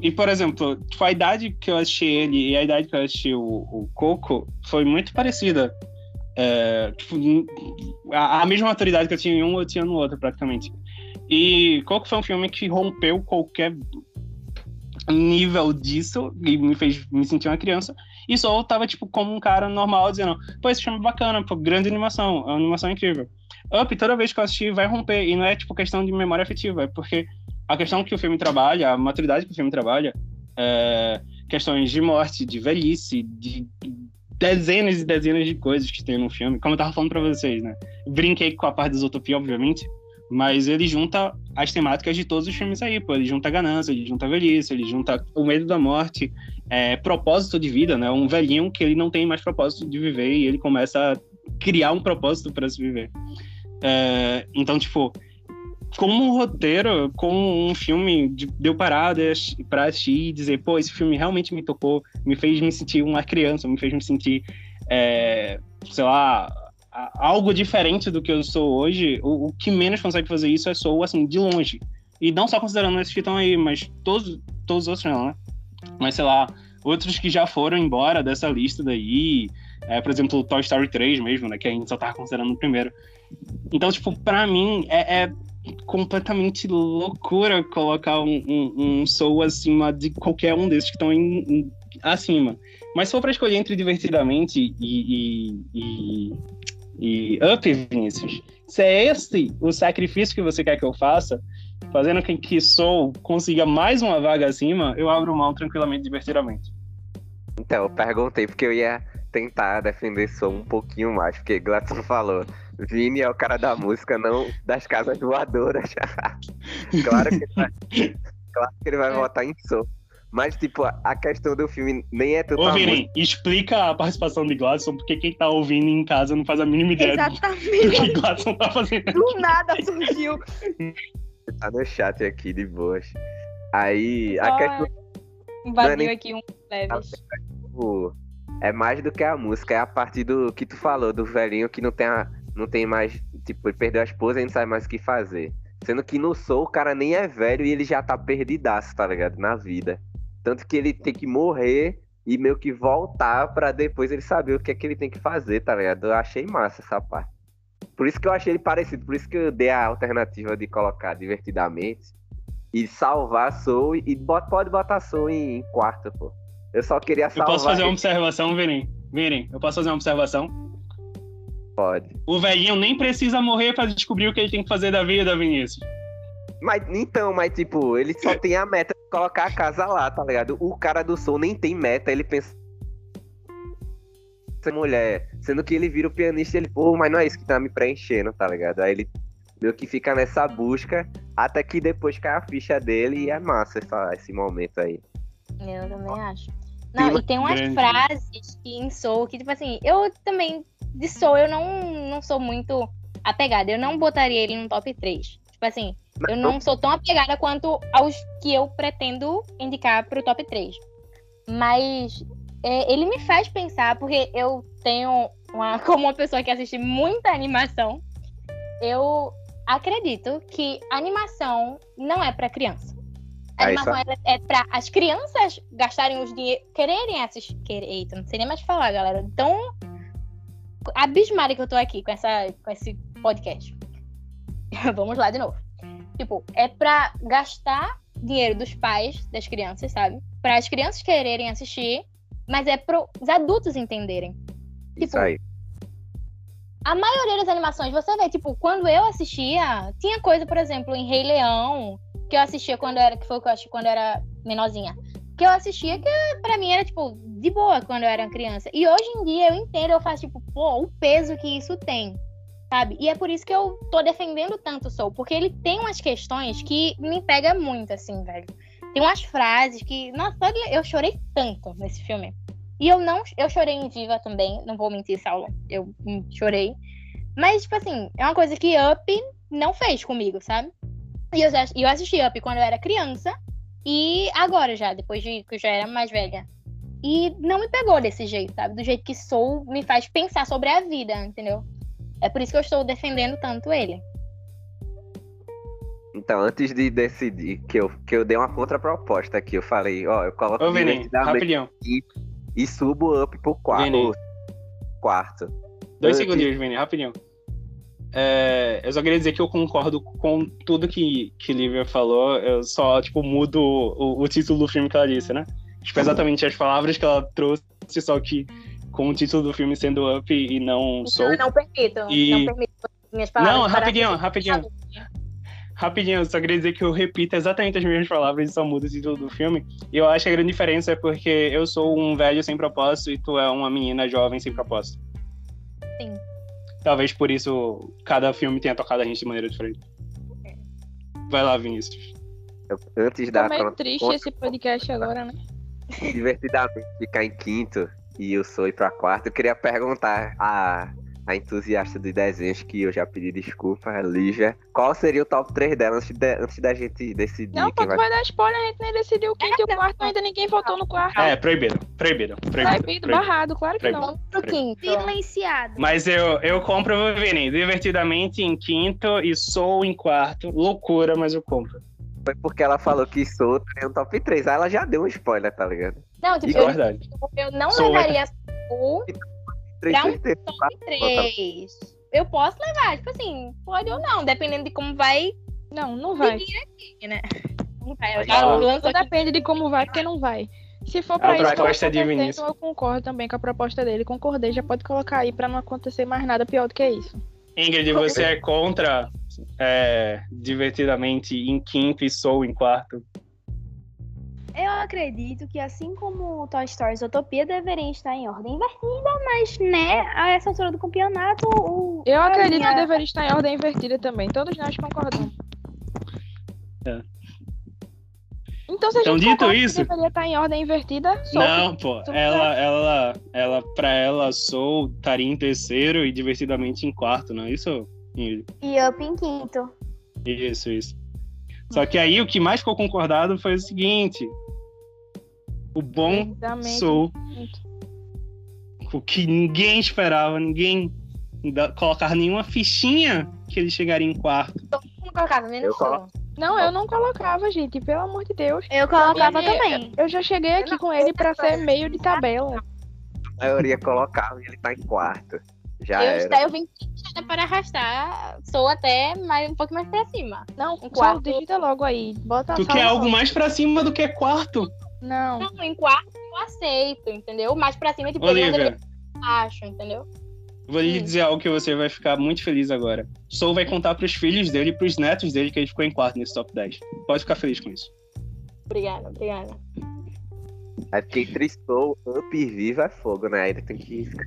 Speaker 1: E, por exemplo, tipo, a idade que eu assisti ele e a idade que eu assisti o, o Coco foi muito parecida. É, tipo, a, a mesma maturidade que eu tinha em um, eu tinha no outro, praticamente. E Coco foi um filme que rompeu qualquer nível disso e me fez me sentir uma criança. E só tava, tipo, como um cara normal, dizendo, pô, esse filme é bacana, pô, grande animação, é uma animação incrível. Up, toda vez que eu assistir, vai romper. E não é, tipo, questão de memória afetiva, é porque a questão que o filme trabalha, a maturidade que o filme trabalha, é questões de morte, de velhice, de dezenas e dezenas de coisas que tem no filme. Como eu tava falando pra vocês, né? Brinquei com a parte da Zootopia, obviamente, Mas ele junta as temáticas de todos os filmes aí, pô. Ele junta ganância, ele junta velhice, ele junta o medo da morte, é, propósito de vida, né? Um velhinho que ele não tem mais propósito de viver e ele começa a criar um propósito para se viver. É, então, tipo, como um roteiro, como um filme, de, deu paradas para assistir e dizer, pô, esse filme realmente me tocou, me fez me sentir uma criança, me fez me sentir, é, sei lá, algo diferente do que eu sou hoje, o, o, que menos consegue fazer isso é Soul, assim, de longe. E não só considerando esses que estão aí, mas todos, todos os outros não, né? Mas, sei lá, outros que já foram embora dessa lista daí, é, por exemplo, Toy Story 3 mesmo, né? Que a gente só tava considerando o primeiro. Então, tipo, pra mim, é, é completamente loucura colocar um, um, um Soul acima de qualquer um desses que estão acima. Mas se for pra escolher entre Divertidamente e, e, e e up, Vinícius, se é esse o sacrifício que você quer que eu faça, fazendo com que Soul consiga mais uma vaga acima, eu abro mão tranquilamente, divertidamente.
Speaker 3: Então, eu perguntei porque eu ia tentar defender Soul um pouquinho mais, porque Gladson falou, Vini é o cara da música, não das casas voadoras. claro, que ele vai, claro que ele vai votar em Soul. Mas, tipo, a questão do filme nem é tanto.
Speaker 1: Ô, Vini, explica a participação de Gladson, porque quem tá ouvindo em casa não faz a mínima ideia
Speaker 2: Exatamente.
Speaker 1: do que Gladson tá fazendo.
Speaker 2: Do nada surgiu.
Speaker 3: Tá no chat aqui de boas. Aí, a questão.
Speaker 6: Invadiu é nem... aqui um leves.
Speaker 3: É mais do que a música, é a partir do que tu falou, do velhinho que não tem, a... não tem mais. Tipo, ele perdeu a esposa e não sabe mais o que fazer. Sendo que no Soul o cara nem é velho e ele já tá perdidaço, tá ligado? Na vida. Tanto que ele tem que morrer e meio que voltar para depois ele saber o que é que ele tem que fazer, tá ligado? Eu achei massa essa parte. Por isso que eu achei ele parecido, por isso que eu dei a alternativa de colocar divertidamente e salvar Soul e pode botar Soul em, em quarto, pô. Eu só queria salvar.
Speaker 1: Eu posso fazer uma observação, Virim? Virim, eu posso fazer uma observação?
Speaker 3: Pode.
Speaker 1: O velhinho nem precisa morrer para descobrir o que ele tem que fazer da vida, Vinícius.
Speaker 3: Mas então, mas tipo, ele só tem a meta de colocar a casa lá, tá ligado? O cara do som nem tem meta, ele pensa essa mulher, sendo que ele vira o pianista e ele, pô, mas não é isso que tá me preenchendo, tá ligado? Aí ele meio que fica nessa busca, até que depois cai a ficha dele e é massa essa, esse momento aí.
Speaker 6: Eu também acho. Não, e tem umas grande. frases que em Soul que, tipo assim, eu também, de Soul, eu não, não sou muito apegada. Eu não botaria ele no top 3. Tipo assim, eu não sou tão apegada quanto aos que eu pretendo indicar para o top 3. Mas é, ele me faz pensar, porque eu tenho uma, como uma pessoa que assiste muita animação, eu acredito que animação não é para criança. A animação é, é para as crianças gastarem os dinheiro, quererem assistir. Eita, não sei nem mais falar, galera. Tão abismada que eu tô aqui com, essa, com esse podcast. Vamos lá de novo. Tipo, é pra gastar dinheiro dos pais das crianças, sabe? Para as crianças quererem assistir, mas é para os adultos entenderem.
Speaker 3: Tipo, Isso aí.
Speaker 6: A maioria das animações, você vê, tipo, quando eu assistia, tinha coisa, por exemplo, em Rei Leão, que eu assistia quando era, que foi que eu assisti quando eu era menorzinha. Que eu assistia que pra mim era, tipo, de boa quando eu era criança. E hoje em dia eu entendo, eu faço, tipo, pô, o peso que isso tem sabe? E é por isso que eu tô defendendo tanto o Soul, porque ele tem umas questões que me pega muito, assim, velho. Tem umas frases que, nossa, eu chorei tanto nesse filme. E eu não, eu chorei em Viva também, não vou mentir, Saulo, eu chorei. Mas, tipo assim, é uma coisa que Up não fez comigo, sabe? E eu, eu assisti Up quando eu era criança, e agora já, depois de que eu já era mais velha. E não me pegou desse jeito, sabe? Do jeito que Soul me faz pensar sobre a vida, entendeu? É por isso que eu estou defendendo tanto ele.
Speaker 3: Então, antes de decidir, que eu, que eu dei uma contraproposta aqui, eu falei, ó, eu coloco
Speaker 1: Ô, Vini, rapidinho.
Speaker 3: E, e subo up pro quarto. quarto.
Speaker 1: Dois antes... segundinhos, Vini, rapidinho. É, eu só queria dizer que eu concordo com tudo que, que Lívia falou, eu só, tipo, mudo o, o título do filme que ela disse, né? Tipo, exatamente as palavras que ela trouxe, só que com o título do filme sendo Up e não Soul.
Speaker 6: Não, não permito. E... Não permito minhas palavras.
Speaker 1: Não, rapidinho, rapidinho. Rapidinho, eu só queria dizer que eu repito exatamente as mesmas palavras e só mudo o título do filme. E eu acho que a grande diferença é porque eu sou um velho sem propósito e tu é uma menina jovem sem propósito.
Speaker 6: Sim.
Speaker 1: Talvez por isso cada filme tenha tocado a gente de maneira diferente. Vai lá, Vinícius.
Speaker 3: Eu- Antes
Speaker 5: Tá
Speaker 3: da
Speaker 5: meio
Speaker 3: crono-
Speaker 5: triste esse podcast agora, né?
Speaker 3: divertidamente ficar em quinto e eu sou ir pra quarto, eu queria perguntar a, a entusiasta dos desenhos, que eu já pedi desculpa, a Lígia, qual seria o top 3 dela antes, de- antes da gente decidir
Speaker 5: Não, pô, tu
Speaker 3: vai...
Speaker 5: vai dar spoiler, a gente nem decidiu o quinto e o quarto, ainda ninguém votou no quarto.
Speaker 1: É, proibido, proibido, proibido.
Speaker 5: Proibido, barrado, claro que não.
Speaker 4: Vamos pro quinto.
Speaker 2: Silenciado.
Speaker 1: Mas eu, eu compro o Vini, divertidamente em quinto e sou em quarto. Loucura, mas eu compro.
Speaker 3: Foi porque ela falou que Soul teria um top 3, aí ela já deu um spoiler, tá ligado?
Speaker 6: Não, tipo,
Speaker 1: é
Speaker 6: eu,
Speaker 1: verdade.
Speaker 6: eu não
Speaker 1: Sou
Speaker 6: levaria o
Speaker 3: 3
Speaker 6: Pra um
Speaker 3: certeza.
Speaker 6: top 3. Eu posso levar, tipo assim, pode ou não, dependendo de como vai
Speaker 5: Não, não vai.
Speaker 6: aqui, né? Não vai, eu já lanço
Speaker 5: depende de como vai, porque não vai. Se for
Speaker 1: A
Speaker 5: pra isso, que
Speaker 1: proposta de
Speaker 5: acontecer,
Speaker 1: Vinícius.
Speaker 5: então eu concordo também com a proposta dele. Concordei, já pode colocar aí pra não acontecer mais nada pior do que isso.
Speaker 1: Ingrid, você é contra é, divertidamente em quinto e sou em quarto?
Speaker 2: Eu acredito que assim como o Toy Story Utopia deveria estar em ordem invertida, mas, né, a essa altura do campeonato, o...
Speaker 5: Eu acredito
Speaker 2: minha-
Speaker 5: que deveria estar em ordem invertida também. Todos nós concordamos.
Speaker 1: É.
Speaker 5: Então, se a
Speaker 1: Então,
Speaker 5: gente
Speaker 1: dito
Speaker 5: concorda que
Speaker 1: isso-
Speaker 5: deveria estar em ordem invertida, solta.
Speaker 1: Não, pô. Ela, ela, ela, pra ela, sou estaria em terceiro e divertidamente em quarto, não é isso?
Speaker 2: E Up em quinto.
Speaker 1: Isso, isso. Só que aí o que mais ficou concordado foi o seguinte: o bom
Speaker 5: Exatamente.
Speaker 1: sou o que ninguém esperava, ninguém colocar nenhuma fichinha que ele chegaria em quarto.
Speaker 6: Não colocava, menos
Speaker 3: Eu
Speaker 6: sou.
Speaker 5: Não, eu não colocava, gente. Pelo amor de Deus.
Speaker 2: Eu colocava
Speaker 5: Ele-
Speaker 2: também.
Speaker 5: Eu já cheguei aqui com ele pra ser meio de tabela.
Speaker 3: A maioria colocava e ele tá em quarto. Já
Speaker 6: Eu,
Speaker 3: era.
Speaker 6: eu vim para arrastar, sou até mais, um pouco mais pra cima.
Speaker 5: Não,
Speaker 6: Um
Speaker 5: só
Speaker 6: quarto.
Speaker 5: digita logo aí. Bota
Speaker 1: Tu
Speaker 5: só
Speaker 1: quer algo mais pra cima do que quarto?
Speaker 5: Não.
Speaker 6: Não, em quarto eu aceito, entendeu? Mais pra cima, tipo,
Speaker 1: Olivia,
Speaker 6: mandaria abaixo, entendeu?
Speaker 1: vou lhe dizer algo que você vai ficar muito feliz agora. Soul vai contar pros filhos dele e pros netos dele que ele ficou em quarto nesse top 10. Pode ficar feliz com isso.
Speaker 6: Obrigada, obrigada.
Speaker 3: É porque entre Soul, Up e Viva é fogo, né? Aí tem que ficar.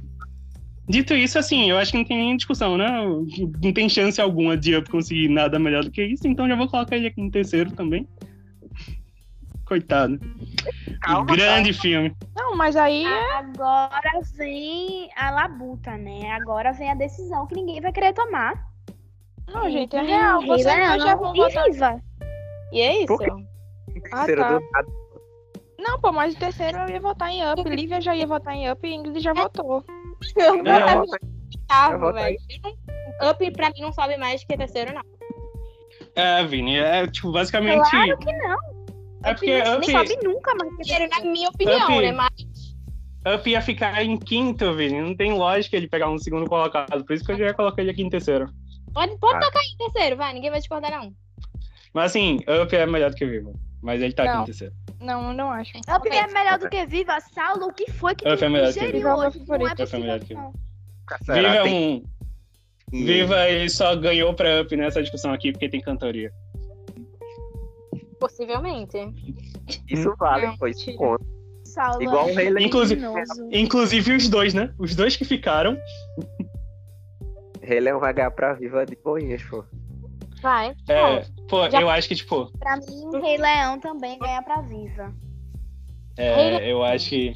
Speaker 1: Dito isso, assim, eu acho que não tem nem discussão, né? Não tem chance alguma de Up conseguir nada melhor do que isso, então já vou colocar ele aqui em terceiro também. Coitado.
Speaker 3: Calma,
Speaker 1: Grande filme.
Speaker 5: Não, mas aí
Speaker 2: Agora vem a labuta, né? Agora vem a decisão que ninguém vai querer tomar.
Speaker 5: Não, gente, é real. Vocês já vão
Speaker 2: e
Speaker 5: votar.
Speaker 2: Viva.
Speaker 6: E é isso.
Speaker 5: Ah,
Speaker 3: Terceiro
Speaker 5: tá. Não, pô, mas o terceiro eu ia votar em Up. Lívia já ia votar em Up e Ingrid já votou.
Speaker 6: Eu
Speaker 1: É,
Speaker 3: Bota-
Speaker 6: em oitavo,
Speaker 3: eu voto
Speaker 6: velho. Eu não- Up pra mim não sobe mais que terceiro, não.
Speaker 1: É, Vini, é tipo, basicamente.
Speaker 2: Claro que não.
Speaker 1: É porque
Speaker 2: não
Speaker 1: Up,
Speaker 2: sobe nunca mais.
Speaker 6: Terceiro, na minha opinião,
Speaker 1: Up.
Speaker 6: né? Mas
Speaker 1: Up ia ficar em quinto, Vini. Não tem lógica ele pegar um segundo colocado. Por isso que eu já ia colocar ele aqui em terceiro.
Speaker 6: pode, pode
Speaker 3: Ah.
Speaker 6: tocar em terceiro, vai. Ninguém vai discordar, não.
Speaker 1: Mas assim, Up é melhor do que Viva. Mas ele tá aqui
Speaker 5: Não.
Speaker 1: em terceiro.
Speaker 5: Não, não acho.
Speaker 2: Up é melhor do que Viva. Saulo, o que foi que
Speaker 1: Up
Speaker 2: tu
Speaker 1: é melhor que
Speaker 5: Viva é
Speaker 2: hoje? Não é
Speaker 1: Up é
Speaker 2: não.
Speaker 1: Viva é um. Viva ele só ganhou pra Up nessa discussão aqui porque tem cantoria.
Speaker 6: Possivelmente.
Speaker 3: Isso vale,
Speaker 5: mentira.
Speaker 3: conta.
Speaker 2: Saulo
Speaker 3: Igual
Speaker 2: é
Speaker 3: o Rei Leão.
Speaker 1: Inclusive-. Inclusive os dois, né? Os dois que ficaram.
Speaker 3: Rei Leão vai ganhar pra Viva de boinhas, pô.
Speaker 6: Vai.
Speaker 1: É, pô,
Speaker 6: Já-
Speaker 1: eu acho que, tipo,
Speaker 2: Pra mim, Rei Leão também ganha pra Viva.
Speaker 1: é, eu acho que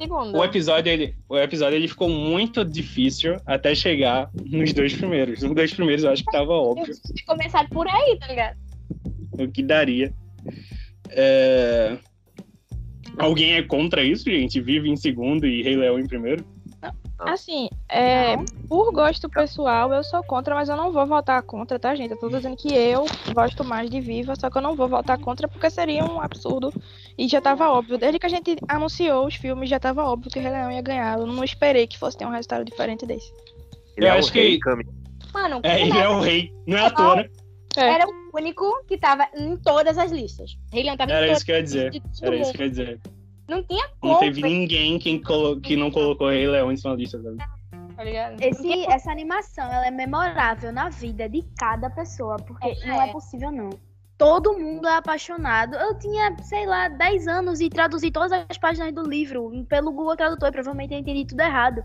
Speaker 6: Segundo.
Speaker 1: o episódio, ele, o episódio ele ficou muito difícil até chegar nos dois primeiros. Nos dois primeiros eu acho que tava óbvio
Speaker 6: começar por aí, tá ligado?
Speaker 1: o que daria. É, Alguém é contra isso, gente? Vive em segundo e Rei Leão em primeiro?
Speaker 5: Assim, é, por gosto pessoal, eu sou contra, mas eu não vou votar contra, tá, gente? Eu tô dizendo que eu gosto mais de Viva, só que eu não vou votar contra porque seria um absurdo. E já tava óbvio. Desde que a gente anunciou os filmes, já tava óbvio que o Rei Leão ia ganhar. Eu não esperei que fosse ter um resultado diferente desse.
Speaker 3: Ele
Speaker 1: Eu
Speaker 3: é o
Speaker 1: acho
Speaker 3: rei,
Speaker 1: que-.
Speaker 6: Mano,
Speaker 1: É, ele é o rei, não é à toa, né?
Speaker 5: É.
Speaker 6: era o único que tava em todas as listas. Rei Leão tava em
Speaker 1: Era
Speaker 6: todas
Speaker 1: isso que eu ia dizer. Era isso que eu ia dizer.
Speaker 6: Não tinha como,
Speaker 1: Não teve ninguém que, colo- que não colocou Rei Leão em sua lista, sabe?
Speaker 6: tá?
Speaker 2: Esse, essa animação, ela é memorável na vida de cada pessoa, porque
Speaker 6: É.
Speaker 2: não é possível, não. Todo mundo é apaixonado. Eu tinha, sei lá, 10 anos e traduzi todas as páginas do livro pelo Google Tradutor, e provavelmente eu entendi tudo errado.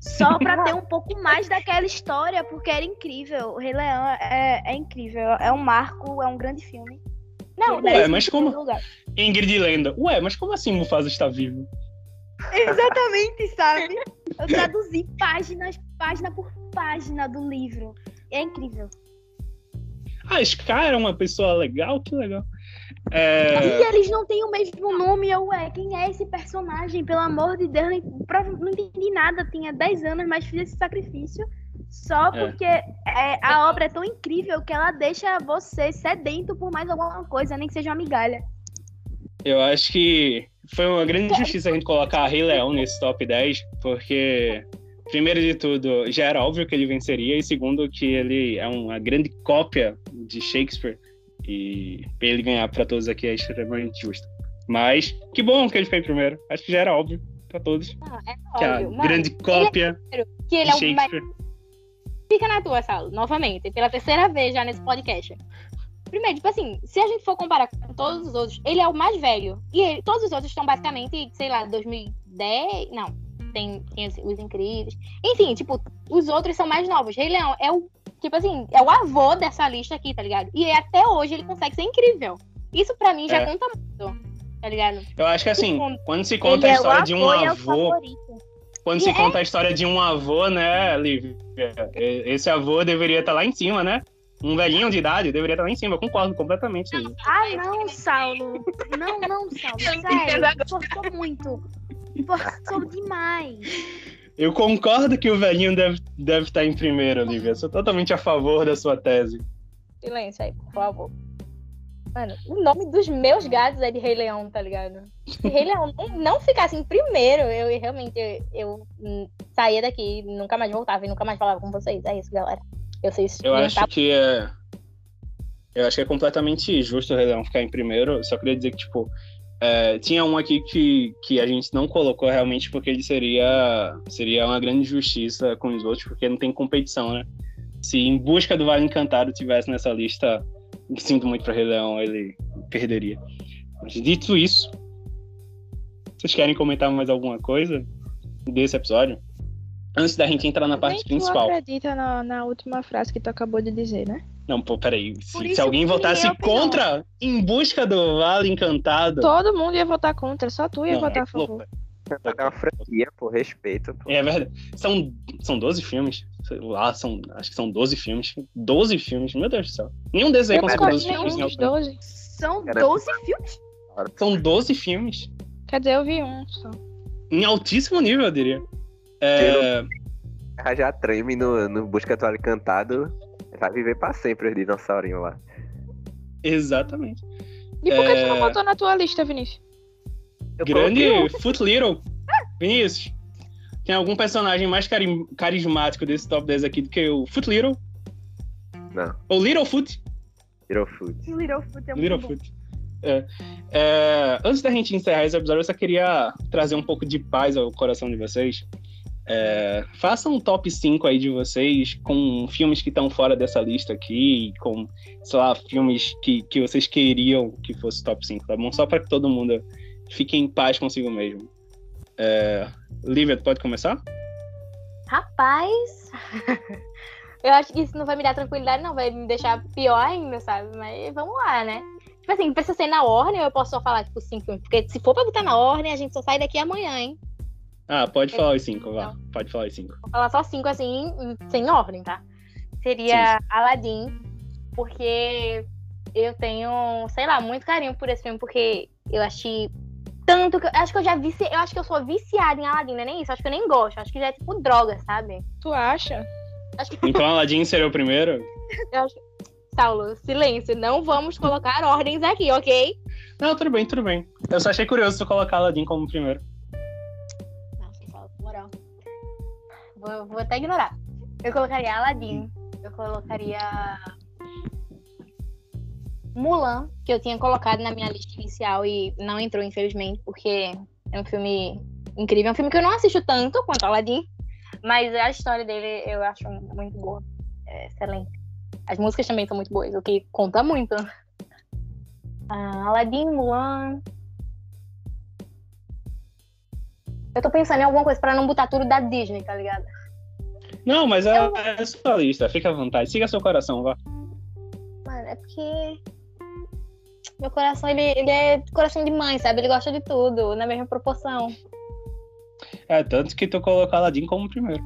Speaker 2: Só pra ter um pouco mais daquela história, porque era incrível. O Rei Leão é, é incrível. É um marco, é um grande filme.
Speaker 6: Não,
Speaker 2: merece
Speaker 1: mas como-. Ingrid Lenda. Ué, mas como assim Mufasa está vivo?
Speaker 2: Exatamente, sabe? Eu traduzi páginas, página por página do livro. É incrível.
Speaker 1: Ah, Scar era uma pessoa legal? Que legal. É,
Speaker 2: E eles não têm o mesmo nome, eu, ué, quem é esse personagem? Pelo amor de Deus, não entendi nada, tinha 10 anos, mas fiz esse sacrifício só
Speaker 1: É.
Speaker 2: porque é, a obra é tão incrível que ela deixa você sedento por mais alguma coisa, nem que seja uma migalha.
Speaker 1: Eu acho que foi uma grande injustiça a gente colocar Rei Leão nesse top 10, porque, primeiro de tudo, já era óbvio que ele venceria, e segundo, que ele é uma grande cópia de Shakespeare, e ele ganhar pra todos aqui é extremamente justo. Mas, que bom que ele foi em primeiro. Acho que já era óbvio pra todos
Speaker 6: é
Speaker 1: que a
Speaker 6: óbvio. Mano,
Speaker 1: grande cópia
Speaker 6: que ele é o mais. Fica na tua, Saulo, novamente, pela terceira vez já nesse podcast. Primeiro, tipo assim, se a gente for comparar com todos os outros, ele é o mais velho. E ele- todos os outros estão basicamente, sei lá, 2010. Não, tem, tem os incríveis. Enfim, tipo, os outros são mais novos. Rei Leão é o, tipo assim, é o avô dessa lista aqui, tá ligado? E até hoje ele consegue ser incrível. Isso pra mim já
Speaker 1: É.
Speaker 6: conta muito, tá ligado?
Speaker 1: Eu acho que assim,
Speaker 6: Segundo,
Speaker 1: quando se conta a
Speaker 2: é
Speaker 1: história de um
Speaker 2: avô é
Speaker 1: quando se
Speaker 6: E é-
Speaker 1: conta a história de um avô, né, Lívia? Esse avô deveria estar lá em cima, né? Um velhinho de idade deveria estar lá em cima. Eu concordo completamente.
Speaker 2: Ah, não, Saulo. Não, não, Saulo. Sério, forçou muito. Forçou demais.
Speaker 1: Eu concordo que o velhinho deve, deve estar em primeiro. Eu sou totalmente a favor da sua tese.
Speaker 6: Silêncio aí, por favor. Mano, o nome dos meus gatos é de Rei Leão, tá ligado? Se Rei Leão não, não ficasse em primeiro, eu realmente eu, eu, saía daqui, nunca mais voltava e nunca mais falava com vocês. É isso, galera. Eu sei
Speaker 1: Eu acho que é. Eu acho que é completamente justo o Rei Leão ficar em primeiro. Só queria dizer que, tipo, é, tinha um aqui que, que a gente não colocou realmente porque ele seria, seria uma grande injustiça com os outros, porque não tem competição, né? Se Em Busca do Vale Encantado tivesse nessa lista, sinto muito para Rei Leão, ele perderia. Mas dito isso, vocês querem comentar mais alguma coisa desse episódio? Antes da gente entrar na parte
Speaker 5: Nem
Speaker 1: principal.
Speaker 5: acredita na, na última frase que tu acabou de dizer, né?
Speaker 1: Não, pô, peraí. Se, se alguém votasse contra Em Busca do Vale Encantado.
Speaker 5: Todo mundo ia votar contra, só tu ia
Speaker 1: Não,
Speaker 5: votar
Speaker 1: é
Speaker 5: a favor.
Speaker 1: louco.
Speaker 3: É uma franquia, por respeito. Pô.
Speaker 1: É verdade. São, são 12 filmes. Sei lá, são, acho que são 12 filmes. 12 filmes, meu Deus do céu. Nenhum desses aí
Speaker 5: Eu
Speaker 1: consegue
Speaker 5: gosto
Speaker 1: 12
Speaker 5: de
Speaker 1: filmes.
Speaker 5: nenhum
Speaker 1: não.
Speaker 5: dos 12.
Speaker 2: São
Speaker 3: Era-
Speaker 2: 12 filmes?
Speaker 1: São 12 filmes.
Speaker 5: Quer dizer, eu vi um só.
Speaker 1: Em altíssimo nível, eu diria. É,
Speaker 3: já treme no, no Busca do Vale Encantado. Vai viver pra sempre o dinossaurinho lá.
Speaker 1: exatamente.
Speaker 5: E por que tu não
Speaker 1: É.
Speaker 5: botou na tua lista, Vinícius?
Speaker 3: Eu
Speaker 1: Grande
Speaker 3: coloquei.
Speaker 1: Foot Little. Vinícius, tem algum personagem mais cari- carismático desse top 10 aqui do que o Foot Little?
Speaker 3: Não,
Speaker 1: Ou Littlefoot?
Speaker 3: Littlefoot.
Speaker 2: Littlefoot é muito bom.
Speaker 1: Littlefoot. É. É, antes da gente encerrar esse episódio, eu só queria trazer um pouco de paz ao coração de vocês. É, um top 5 aí de vocês com filmes que estão fora dessa lista aqui, com, sei lá, filmes que, que vocês queriam que fosse top 5, tá bom? Só para que todo mundo fique em paz consigo mesmo. É, Lívia, pode começar?
Speaker 6: Rapaz. eu acho que isso não vai me dar tranquilidade, não. Vai me deixar pior ainda, sabe? Mas vamos lá, né? Tipo assim, precisa ser na ordem ou eu posso só falar, tipo, cinco filmes? Porque se for pra botar na ordem, a gente só sai daqui amanhã, hein?
Speaker 1: Ah, pode falar os 5, vá. Pode falar os 5.
Speaker 6: Vou falar só cinco, assim, sem ordem, tá? Seria Aladdin, porque eu tenho, sei lá, muito carinho por esse filme, porque eu achei tanto que. Acho que eu já vici, eu acho que eu sou viciada em Aladdin, não é nem isso? Acho que eu nem gosto. Acho que já é tipo droga, sabe?
Speaker 5: Tu acha?
Speaker 6: Acho que
Speaker 1: Então, Aladdin seria o primeiro?
Speaker 6: Eu acho... Saulo, silêncio. Não vamos colocar ordens aqui, ok?
Speaker 1: Não, tudo bem, tudo bem. Eu só achei curioso tu colocar Aladdin como primeiro.
Speaker 6: Vou, vou até ignorar. Eu colocaria Aladdin. Eu colocaria. Mulan, que eu tinha colocado na minha lista inicial e não entrou, infelizmente, porque é um filme incrível. É um filme que eu não assisto tanto quanto Aladdin, mas a história dele eu acho muito boa. É excelente. As músicas também são muito boas, o que conta muito. Ah, Aladdin, Mulan. Eu tô pensando em alguma coisa pra não botar tudo da Disney, tá ligado?
Speaker 1: Não, mas é,
Speaker 6: Eu-
Speaker 1: é sua lista. Fica à vontade. Siga seu coração, vá.
Speaker 6: Mano, é porque. Meu coração, ele, ele é coração de mãe, sabe? Ele gosta de tudo, na mesma proporção.
Speaker 1: É, tanto que tu colocou Aladdin como primeiro.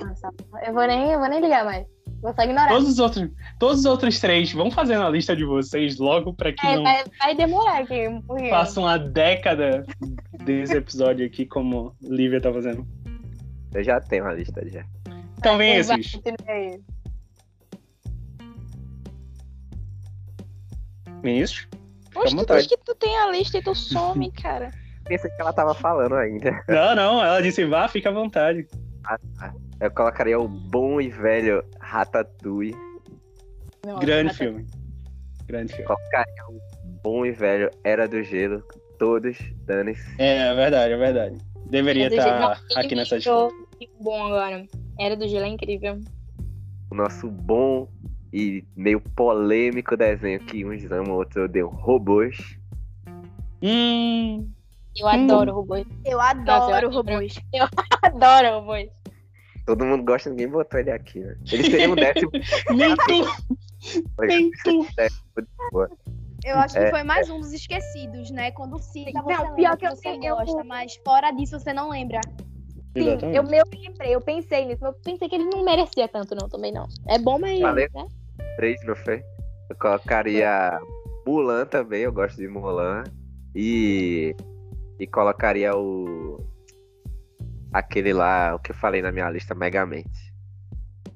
Speaker 6: Nossa, eu vou nem, eu vou nem ligar mais. Vou só ignorar.
Speaker 1: Todos os outros, todos os outros três, vão fazendo a lista de vocês logo pra que
Speaker 6: É,
Speaker 1: não
Speaker 6: vai, vai demorar aqui pouquinho.
Speaker 1: faça uma década desse episódio aqui, como Lívia tá fazendo.
Speaker 3: Eu já tenho uma lista já.
Speaker 1: Então vem
Speaker 6: Vai,
Speaker 1: esses. Vinícius? À
Speaker 5: Oxe, tu diz que tu tem a lista e tu some, cara.
Speaker 3: Pensei que ela tava falando ainda.
Speaker 1: Não, não, ela disse vá, fica à vontade.
Speaker 3: Eu colocaria o bom e velho Ratatouille.
Speaker 6: Nossa,
Speaker 1: Grande
Speaker 6: até-
Speaker 1: filme. Grande filme.
Speaker 3: Colocaria o bom e velho Era do Gelo. Todos, dane-se.
Speaker 1: É, é verdade, é verdade. Deveria estar
Speaker 6: Não,
Speaker 1: aqui nessa disputa.
Speaker 6: que bom agora. Era do gelo é incrível.
Speaker 3: O nosso bom e meio polêmico desenho que uns amam, outros odeiam. Robôs.
Speaker 1: Hum,
Speaker 6: Eu adoro robôs.
Speaker 2: Eu
Speaker 6: Nossa,
Speaker 2: adoro
Speaker 6: eu
Speaker 2: robôs.
Speaker 6: Adoro robôs.
Speaker 3: Todo mundo gosta, ninguém botou ele aqui, né? Ele seria o décimo.
Speaker 1: nem tu, nem tu.
Speaker 2: Eu acho que
Speaker 3: É,
Speaker 2: foi mais um dos esquecidos, né? Quando cita,
Speaker 6: Não,
Speaker 2: você
Speaker 6: pior
Speaker 2: lembra
Speaker 6: que eu
Speaker 2: que você
Speaker 6: tenho-
Speaker 2: gosta, mas fora disso você não lembra.
Speaker 6: Sim,
Speaker 1: Exatamente.
Speaker 6: eu, eu lembrei, eu pensei nisso. mas Eu pensei que ele não merecia tanto, não, também não. É bom, mas.
Speaker 3: Valeu.
Speaker 6: né?
Speaker 3: Três, não foi? Eu colocaria Mulan também, eu gosto de Mulan. E. E colocaria o. Aquele lá, o que eu falei na minha lista, Megamente.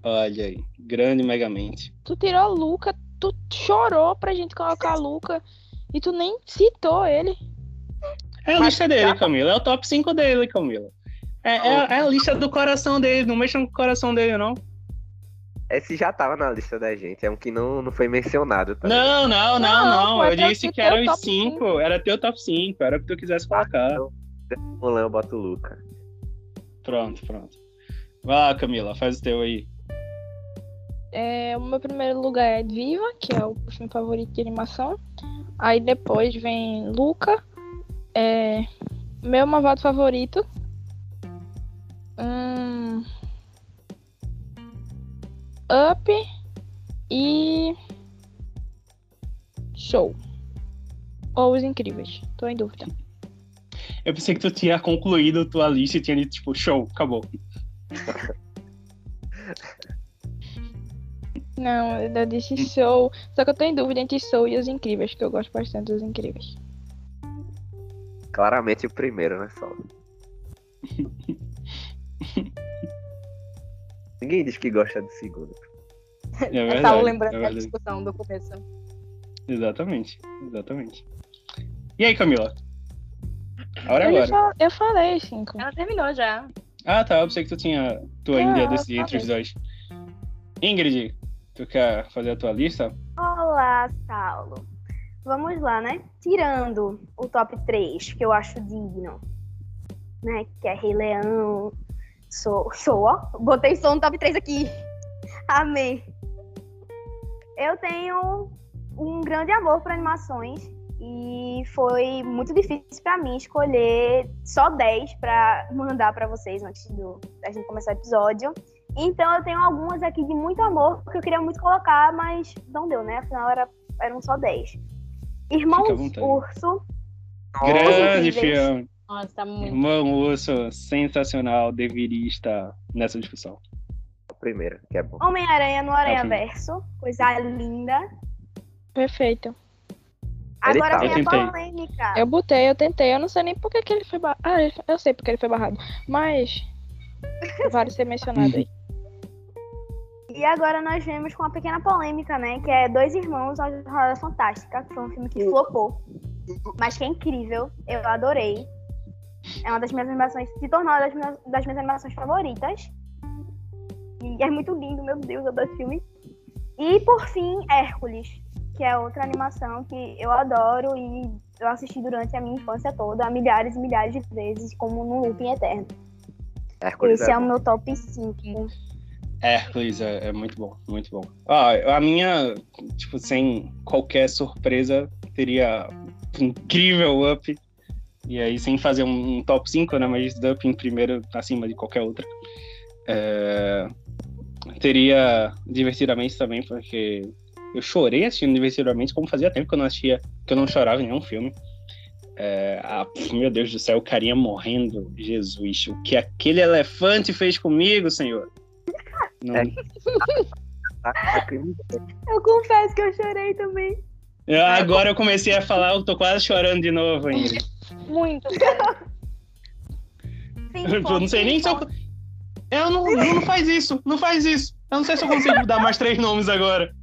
Speaker 1: Olha aí, grande Megamente.
Speaker 5: Tu tirou Luca, tu chorou pra gente colocar Luca e tu nem citou ele.
Speaker 1: É a
Speaker 3: Mas
Speaker 1: lista dele,
Speaker 3: já-
Speaker 1: Camila. É o top 5 dele, Camila. É, é, é a lista do coração dele. Não mexam com o coração dele, não.
Speaker 3: Esse já tava na lista da gente, é um que não, não foi mencionado. Tá
Speaker 1: Não, não, não,
Speaker 5: Não,
Speaker 1: não.
Speaker 5: pô,
Speaker 1: Eu disse que eram os 5. Era teu top 5. Era o que tu quisesse colocar.
Speaker 3: Mulan, eu boto o Luca.
Speaker 1: Pronto, pronto. Vai lá, Camila, faz o teu aí.
Speaker 5: É, o meu primeiro lugar é Viva, que é o filme favorito de animação. Aí depois vem Luca, é, meu malvado favorito. Hum, Up e Show. Ou Os Incríveis, tô em dúvida.
Speaker 1: Eu pensei que tu tinha concluído tua lista e tinha dito, tipo, show, acabou.
Speaker 5: Não, eu disse Show, só que eu tô em dúvida entre Show e Os Incríveis, que eu gosto bastante dos Incríveis.
Speaker 3: Claramente o primeiro, né, só. Ninguém diz que gosta do segundo.
Speaker 1: É
Speaker 6: É
Speaker 1: verdade.
Speaker 6: só
Speaker 1: é
Speaker 6: lembrando da
Speaker 1: verdade.
Speaker 6: discussão do começo.
Speaker 1: Exatamente, exatamente. E aí, Camila? A hora é
Speaker 5: Eu,
Speaker 1: agora.
Speaker 5: eu falei cinco.
Speaker 6: Ela terminou já.
Speaker 1: Ah, tá. Eu pensei que tu tinha. Tu ainda
Speaker 5: Ah,
Speaker 1: ia decidir entre os dois. Ingrid, tu quer fazer a tua lista?
Speaker 2: Olá, Saulo. Vamos lá, né? Tirando o top 3, que eu acho digno, né? Que é Rei Leão. Sou, sou, ó. Botei som no top 3 aqui. Amei. Eu tenho um grande amor por animações e foi muito difícil pra mim escolher só 10 pra mandar pra vocês antes do, da gente começar o episódio. Então eu tenho algumas aqui de muito amor que eu queria muito colocar, mas não deu, né? Afinal era, eram só 10. Irmãos
Speaker 1: Fica à vontade.
Speaker 2: Urso.
Speaker 1: Grande filme.
Speaker 6: Nossa, tá muito.
Speaker 1: Irmão Urso, sensacional. Deveria estar nessa discussão.
Speaker 3: O primeiro, que é bom.
Speaker 2: Homem-Aranha no Aranha
Speaker 1: sim.
Speaker 2: Verso. Coisa linda.
Speaker 5: Perfeito.
Speaker 2: Agora
Speaker 3: tá.
Speaker 2: vem
Speaker 1: Eu
Speaker 2: a polêmica.
Speaker 5: Eu botei, eu tentei. Eu não sei nem por que que ele foi barrado. Ah, eu sei porque ele foi barrado. Mas. Vale ser mencionado aí.
Speaker 2: E agora nós vemos com uma pequena polêmica, né? Que é Dois Irmãos, a Jornada Fantástica, que foi um filme que flopou. Mas que é incrível. Eu adorei. É uma das minhas animações, se tornou uma das minhas, das minhas animações favoritas. E é muito lindo, meu Deus, eu adoro esse filme. E por fim, Hércules, que é outra animação que eu adoro e eu assisti durante a minha infância toda, milhares e milhares de vezes, como num looping eterno.
Speaker 3: Hércules
Speaker 2: Esse
Speaker 3: é
Speaker 2: é o meu top 5.
Speaker 1: Hércules é, é muito bom, muito bom. Ah, a minha, tipo, sem qualquer surpresa, teria incrível up E aí, sem fazer um, um top 5, né? Mas Dump em primeiro, acima de qualquer outra. É, Teria Divertidamente também, porque eu chorei assistindo Divertidamente, como fazia tempo que eu não assistia, que eu não chorava em nenhum filme. É, ah, meu Deus do céu, o carinha morrendo. Jesus, o que aquele elefante fez comigo, senhor? Não...
Speaker 3: É.
Speaker 2: Eu confesso que eu chorei também.
Speaker 1: Eu- agora eu comecei a falar, eu tô quase chorando de novo ainda.
Speaker 6: Muito.
Speaker 1: Eu não sei nem se eu. Eu não, não faz isso, não faz isso. Eu não sei se eu consigo dar mais três nomes agora.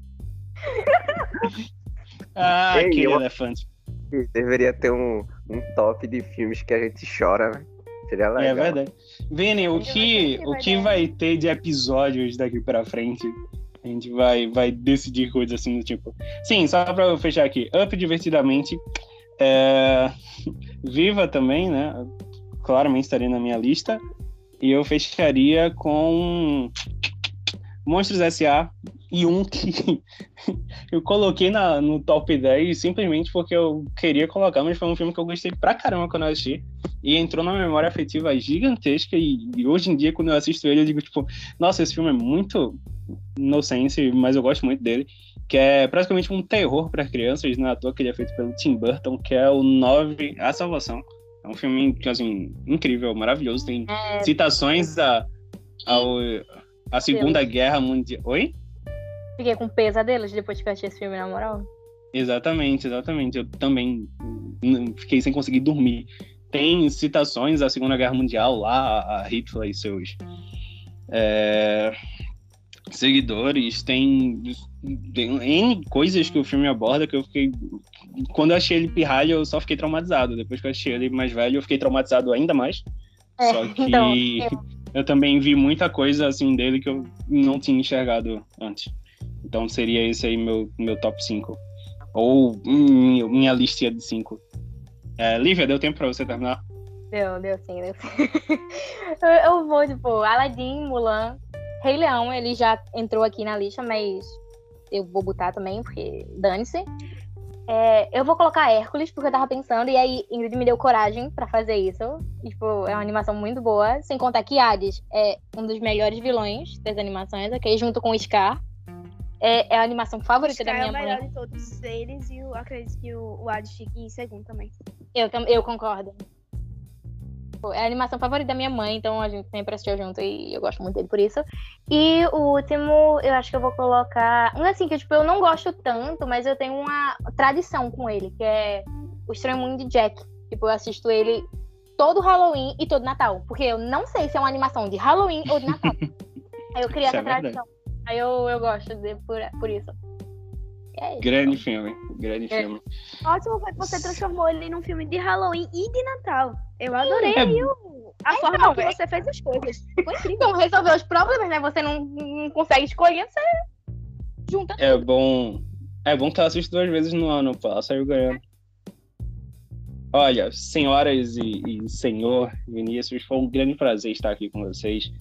Speaker 1: Ah,
Speaker 3: Ei,
Speaker 1: aquele
Speaker 3: eu-
Speaker 1: elefante.
Speaker 3: Deveria ter um, um top de filmes que a gente chora, né? Seria legal.
Speaker 1: É verdade. Vini, o que, o
Speaker 2: vai
Speaker 1: que vai ter de episódios daqui pra frente? A gente vai, vai decidir coisas assim do tipo. Sim, só pra eu fechar aqui. Up divertidamente. É, Viva também, né? Claramente estaria na minha lista. E eu fecharia com Monstros S.A. e um que eu coloquei na, no top 10 simplesmente porque eu queria colocar, mas foi um filme que eu gostei pra caramba quando eu assisti. E entrou na memória afetiva gigantesca. E, e hoje em dia, quando eu assisto ele, eu digo, tipo, nossa, esse filme é muito inocente, mas eu gosto muito dele. Que é praticamente um terror para crianças, não é à toa que ele é feito pelo Tim Burton, que é o 9 A Salvação. É um filme, assim, incrível, maravilhoso. Tem
Speaker 6: É,
Speaker 1: citações a, ao, a Segunda Guerra Mundial. Oi?
Speaker 6: Fiquei com pesadelos depois que eu assisti esse filme, na moral.
Speaker 1: Exatamente, exatamente. Eu também fiquei sem conseguir dormir. Tem citações à Segunda Guerra Mundial lá, a Hitler e seus é, seguidores. Tem, tem N coisas que o filme aborda que eu fiquei. Quando eu achei ele pirralho, eu só fiquei traumatizado. Depois que eu achei ele mais velho, eu fiquei traumatizado ainda mais.
Speaker 6: É,
Speaker 1: Só que
Speaker 6: então,
Speaker 1: eu também vi muita coisa assim dele que eu não tinha enxergado antes. Então seria esse aí meu, meu top 5. Ou hum, minha listinha de 5. É, Lívia, deu tempo pra você terminar?
Speaker 6: Deu, deu sim, deu sim. eu, vou, tipo, Aladdin, Mulan, Rei Leão, ele já entrou aqui na lista, mas eu vou botar também, porque dane-se. É, eu vou colocar Hércules, porque eu tava pensando, e aí Ingrid me deu coragem pra fazer isso. Tipo, é uma animação muito boa. Sem contar que Hades é um dos melhores vilões das animações, ok? Junto com Scar. É, é a animação favorita da
Speaker 2: Sky é
Speaker 6: minha
Speaker 2: o
Speaker 6: mãe.
Speaker 2: melhor de todos eles e eu acredito que o, o Hades fique em segundo também.
Speaker 6: Eu, eu concordo. É a animação favorita da minha mãe, então a gente sempre assistiu junto e eu gosto muito dele por isso. E o último, eu acho que eu vou colocar. Um assim, que tipo, eu não gosto tanto, mas eu tenho uma tradição com ele, que é o Estranho Mundo de Jack. Tipo, eu assisto ele todo Halloween e todo Natal. Porque eu não sei se é uma animação de Halloween ou de Natal. Aí eu criei
Speaker 1: Isso é
Speaker 6: essa tradição. Aí eu, eu gosto de, por, por isso. É isso.
Speaker 1: Grande filme, grande
Speaker 6: É.
Speaker 1: filme.
Speaker 2: Ótimo foi que você transformou ele num filme de Halloween e de Natal. Eu adorei
Speaker 1: É.
Speaker 2: o- a
Speaker 6: Então,
Speaker 2: forma que
Speaker 6: é.
Speaker 2: você fez as coisas. Foi incrível.
Speaker 6: Então, resolver os problemas, né? Você não, não consegue escolher, você junta
Speaker 1: É bom. É bom que ela assiste duas vezes no ano, pô. Ela saiu ganhando. Olha, senhoras e, e senhor Vinícius, foi um grande prazer estar aqui com vocês.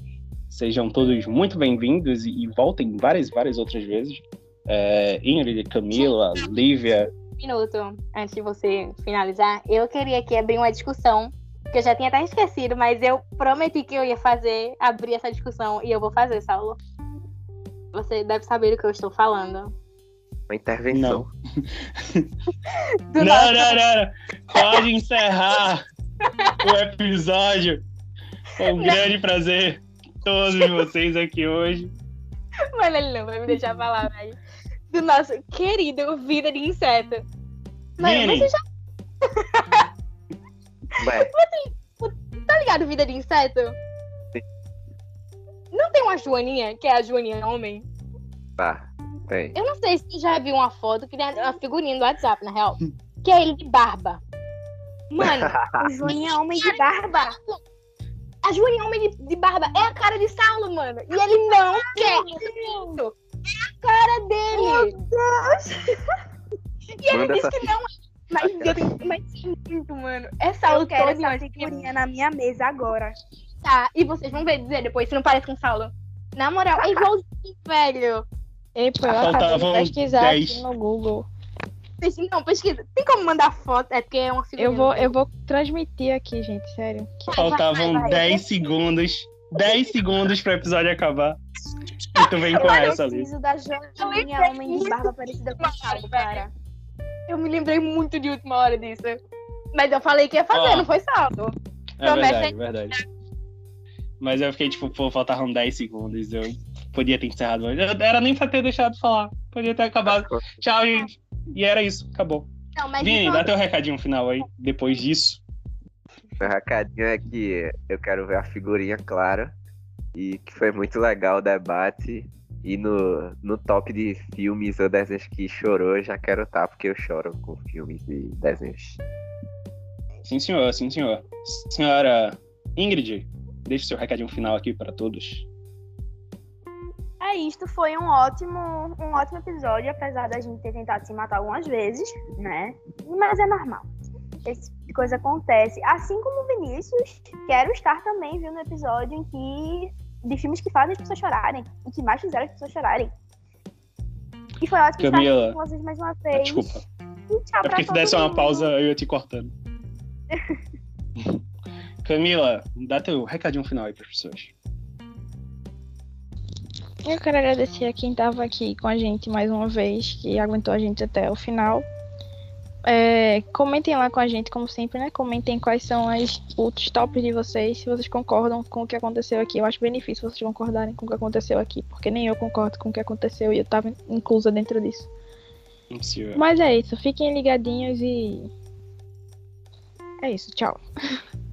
Speaker 1: Sejam todos muito bem-vindos e, e voltem várias, várias outras vezes. É, Ingrid, Camila, Lívia.
Speaker 6: minuto antes de você finalizar, eu queria aqui abrir uma discussão, que eu já tinha até esquecido, mas eu prometi que eu ia fazer, abrir essa discussão, e eu vou fazer, Saulo. Você deve saber do que eu estou falando.
Speaker 3: Uma intervenção.
Speaker 6: Do
Speaker 1: Não,
Speaker 6: nosso-
Speaker 1: não, não, não. Pode encerrar o episódio. Foi um grande prazer todos vocês aqui hoje.
Speaker 6: Mano, ele não vai me deixar falar, velho. Do nosso querido Vida de Inseto.
Speaker 1: Vini.
Speaker 6: você já
Speaker 3: Ué,
Speaker 6: tá ligado Vida de Inseto?
Speaker 3: Sim.
Speaker 6: Não tem uma Joaninha, que é a Joaninha homem?
Speaker 3: tá. Tem.
Speaker 6: Eu não sei se você já viu uma foto, que tem uma figurinha do WhatsApp, na real. Que é ele de barba. Mano,
Speaker 2: O Joaninha é homem de barba.
Speaker 6: A Joaninha homem de, de barba é a cara de Saulo, mano. E ele não quer isso. É a cara dele. Meu Deus. E ele
Speaker 3: Manda
Speaker 6: disse que não é. Mas eu tenho mas é muito, mano. É Saulo
Speaker 2: Eu quero
Speaker 6: todinho
Speaker 2: essa figurinha na minha mesa agora.
Speaker 6: Tá, e vocês vão ver dizer depois se não parece com Saulo. Na moral, é igualzinho, velho.
Speaker 5: Ei, pô, eu
Speaker 1: Faltavam
Speaker 5: acabei de pesquisar
Speaker 1: dez.
Speaker 5: aqui no Google.
Speaker 6: Pesquisa- Não, pesquisa. Tem como mandar foto? É porque é uma figurinha.
Speaker 5: Eu vou, eu vou transmitir aqui, gente, sério.
Speaker 1: Faltavam
Speaker 6: vai, vai.
Speaker 1: 10 segundos. 10 segundos pro episódio acabar. E tu vem com
Speaker 2: Eu
Speaker 1: essa, Liz.
Speaker 2: preciso da Joaninha, homem de barba parecida com o cara.
Speaker 6: Eu me lembrei muito de última hora disso. Mas eu falei que ia fazer,
Speaker 1: Ó.
Speaker 6: não foi saldo.
Speaker 1: É
Speaker 6: Promete
Speaker 1: verdade,
Speaker 6: aí.
Speaker 1: verdade. Mas eu fiquei tipo, pô, faltavam 10 segundos. Eu podia ter encerrado. Eu- Era nem pra ter deixado falar. Podia ter acabado. Tchau, gente. E era isso, acabou.
Speaker 6: Não, mas
Speaker 1: Vini,
Speaker 6: isso-
Speaker 1: dá teu recadinho final aí, depois disso.
Speaker 3: Meu recadinho é que eu quero ver a figurinha clara e que foi muito legal o debate. E no, no top de filmes ou desenhos que chorou, eu já quero estar, porque eu choro com filmes e desenhos.
Speaker 1: Sim, senhor, sim, senhor. Senhora Ingrid, deixe seu recadinho final aqui para todos.
Speaker 2: É isto, foi um ótimo, um ótimo episódio, apesar da gente ter tentado se matar algumas vezes, né? Mas é normal. Esse tipo de coisa acontece. Assim como o Vinícius, quero estar também, viu, no episódio em que. de filmes que fazem as pessoas chorarem. E que mais fizeram as pessoas chorarem. E foi ótimo
Speaker 1: Camila.
Speaker 2: estar aqui com vocês mais uma vez.
Speaker 1: Desculpa.
Speaker 2: E tchau
Speaker 1: É
Speaker 2: pra
Speaker 1: porque se desse uma pausa, eu ia te cortando. Camila, dá teu recadinho final aí para as pessoas.
Speaker 5: Eu quero agradecer a quem estava aqui com a gente mais uma vez, que aguentou a gente até o final. É, comentem lá com a gente, como sempre, né? Comentem quais são as, os tops de vocês, se vocês concordam com o que aconteceu aqui. Eu acho bem difícil vocês concordarem com o que aconteceu aqui, porque nem eu concordo com o que aconteceu e eu tava inclusa dentro disso. Mas é isso, fiquem ligadinhos e. É isso, tchau.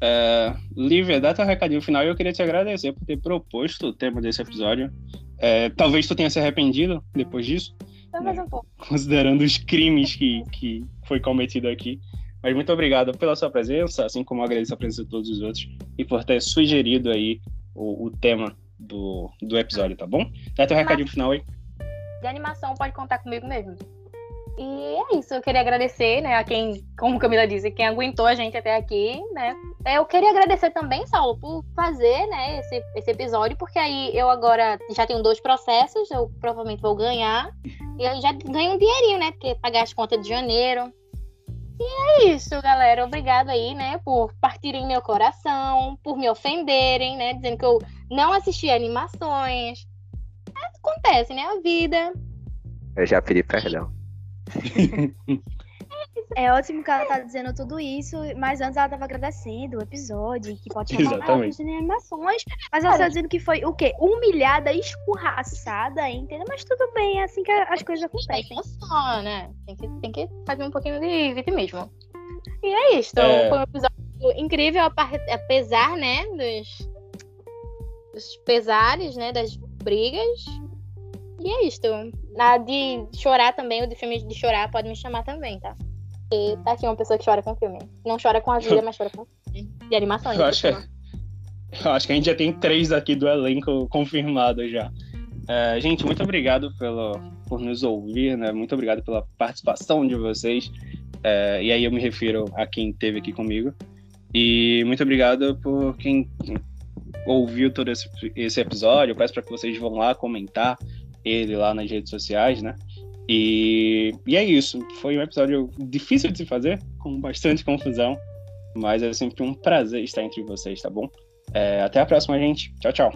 Speaker 1: É, Lívia, dá teu recadinho final e eu queria te agradecer por ter proposto o tema desse episódio. É, talvez tu tenha se arrependido depois disso,
Speaker 6: Talvez um pouco.
Speaker 1: considerando os crimes que, que foi cometido aqui. Mas muito obrigado pela sua presença, assim como agradeço a presença de todos os outros e por ter sugerido aí o, o tema do, do episódio, tá bom? Dá teu recadinho final aí.
Speaker 6: de animação pode contar comigo mesmo. E é isso, eu queria agradecer, né, a quem, como Camila disse, quem aguentou a gente até aqui, né. Eu queria agradecer também, Saulo, por fazer, né, esse, esse episódio, porque aí eu agora já tenho dois processos, eu provavelmente vou ganhar, e eu já ganho um dinheirinho, né, porque pagar as contas de janeiro. E é isso, galera, obrigado aí, né, por partirem meu coração, por me ofenderem, né, dizendo que eu não assisti animações. Acontece, né, a vida.
Speaker 3: Eu já pedi perdão.
Speaker 2: É ótimo que ela tá dizendo tudo isso, mas antes ela tava agradecendo o episódio, que pode chamar
Speaker 1: Exatamente.
Speaker 2: de animações. Mas ela tá dizendo que foi o quê? Humilhada, escorraçada, entendeu? Mas tudo bem, é assim que as coisas
Speaker 6: tem
Speaker 2: acontecem.
Speaker 6: noção, né? Tem que, tem que fazer um pouquinho de vitimismo. E é isso.
Speaker 1: É.
Speaker 6: Foi um episódio incrível, apesar, né, dos, dos pesares, né, das brigas. E é isto. Na de chorar também, o de filme de chorar, pode me chamar também, tá? Porque tá aqui uma pessoa que chora com filme. Não chora com a vida, mas chora com filme. De animação.
Speaker 1: Eu acho, eu acho que a gente já tem três aqui do elenco confirmados já. É, gente, muito obrigado pelo, por nos ouvir, né? Muito obrigado pela participação de vocês. É, e aí eu me refiro a quem esteve aqui comigo. E muito obrigado por quem ouviu todo esse, esse episódio. Eu peço para que vocês vão lá comentar ele lá nas redes sociais, né? E, e é isso. Foi um episódio difícil de se fazer, com bastante confusão. Mas é sempre um prazer estar entre vocês, tá bom? É, até a próxima, gente. Tchau, tchau.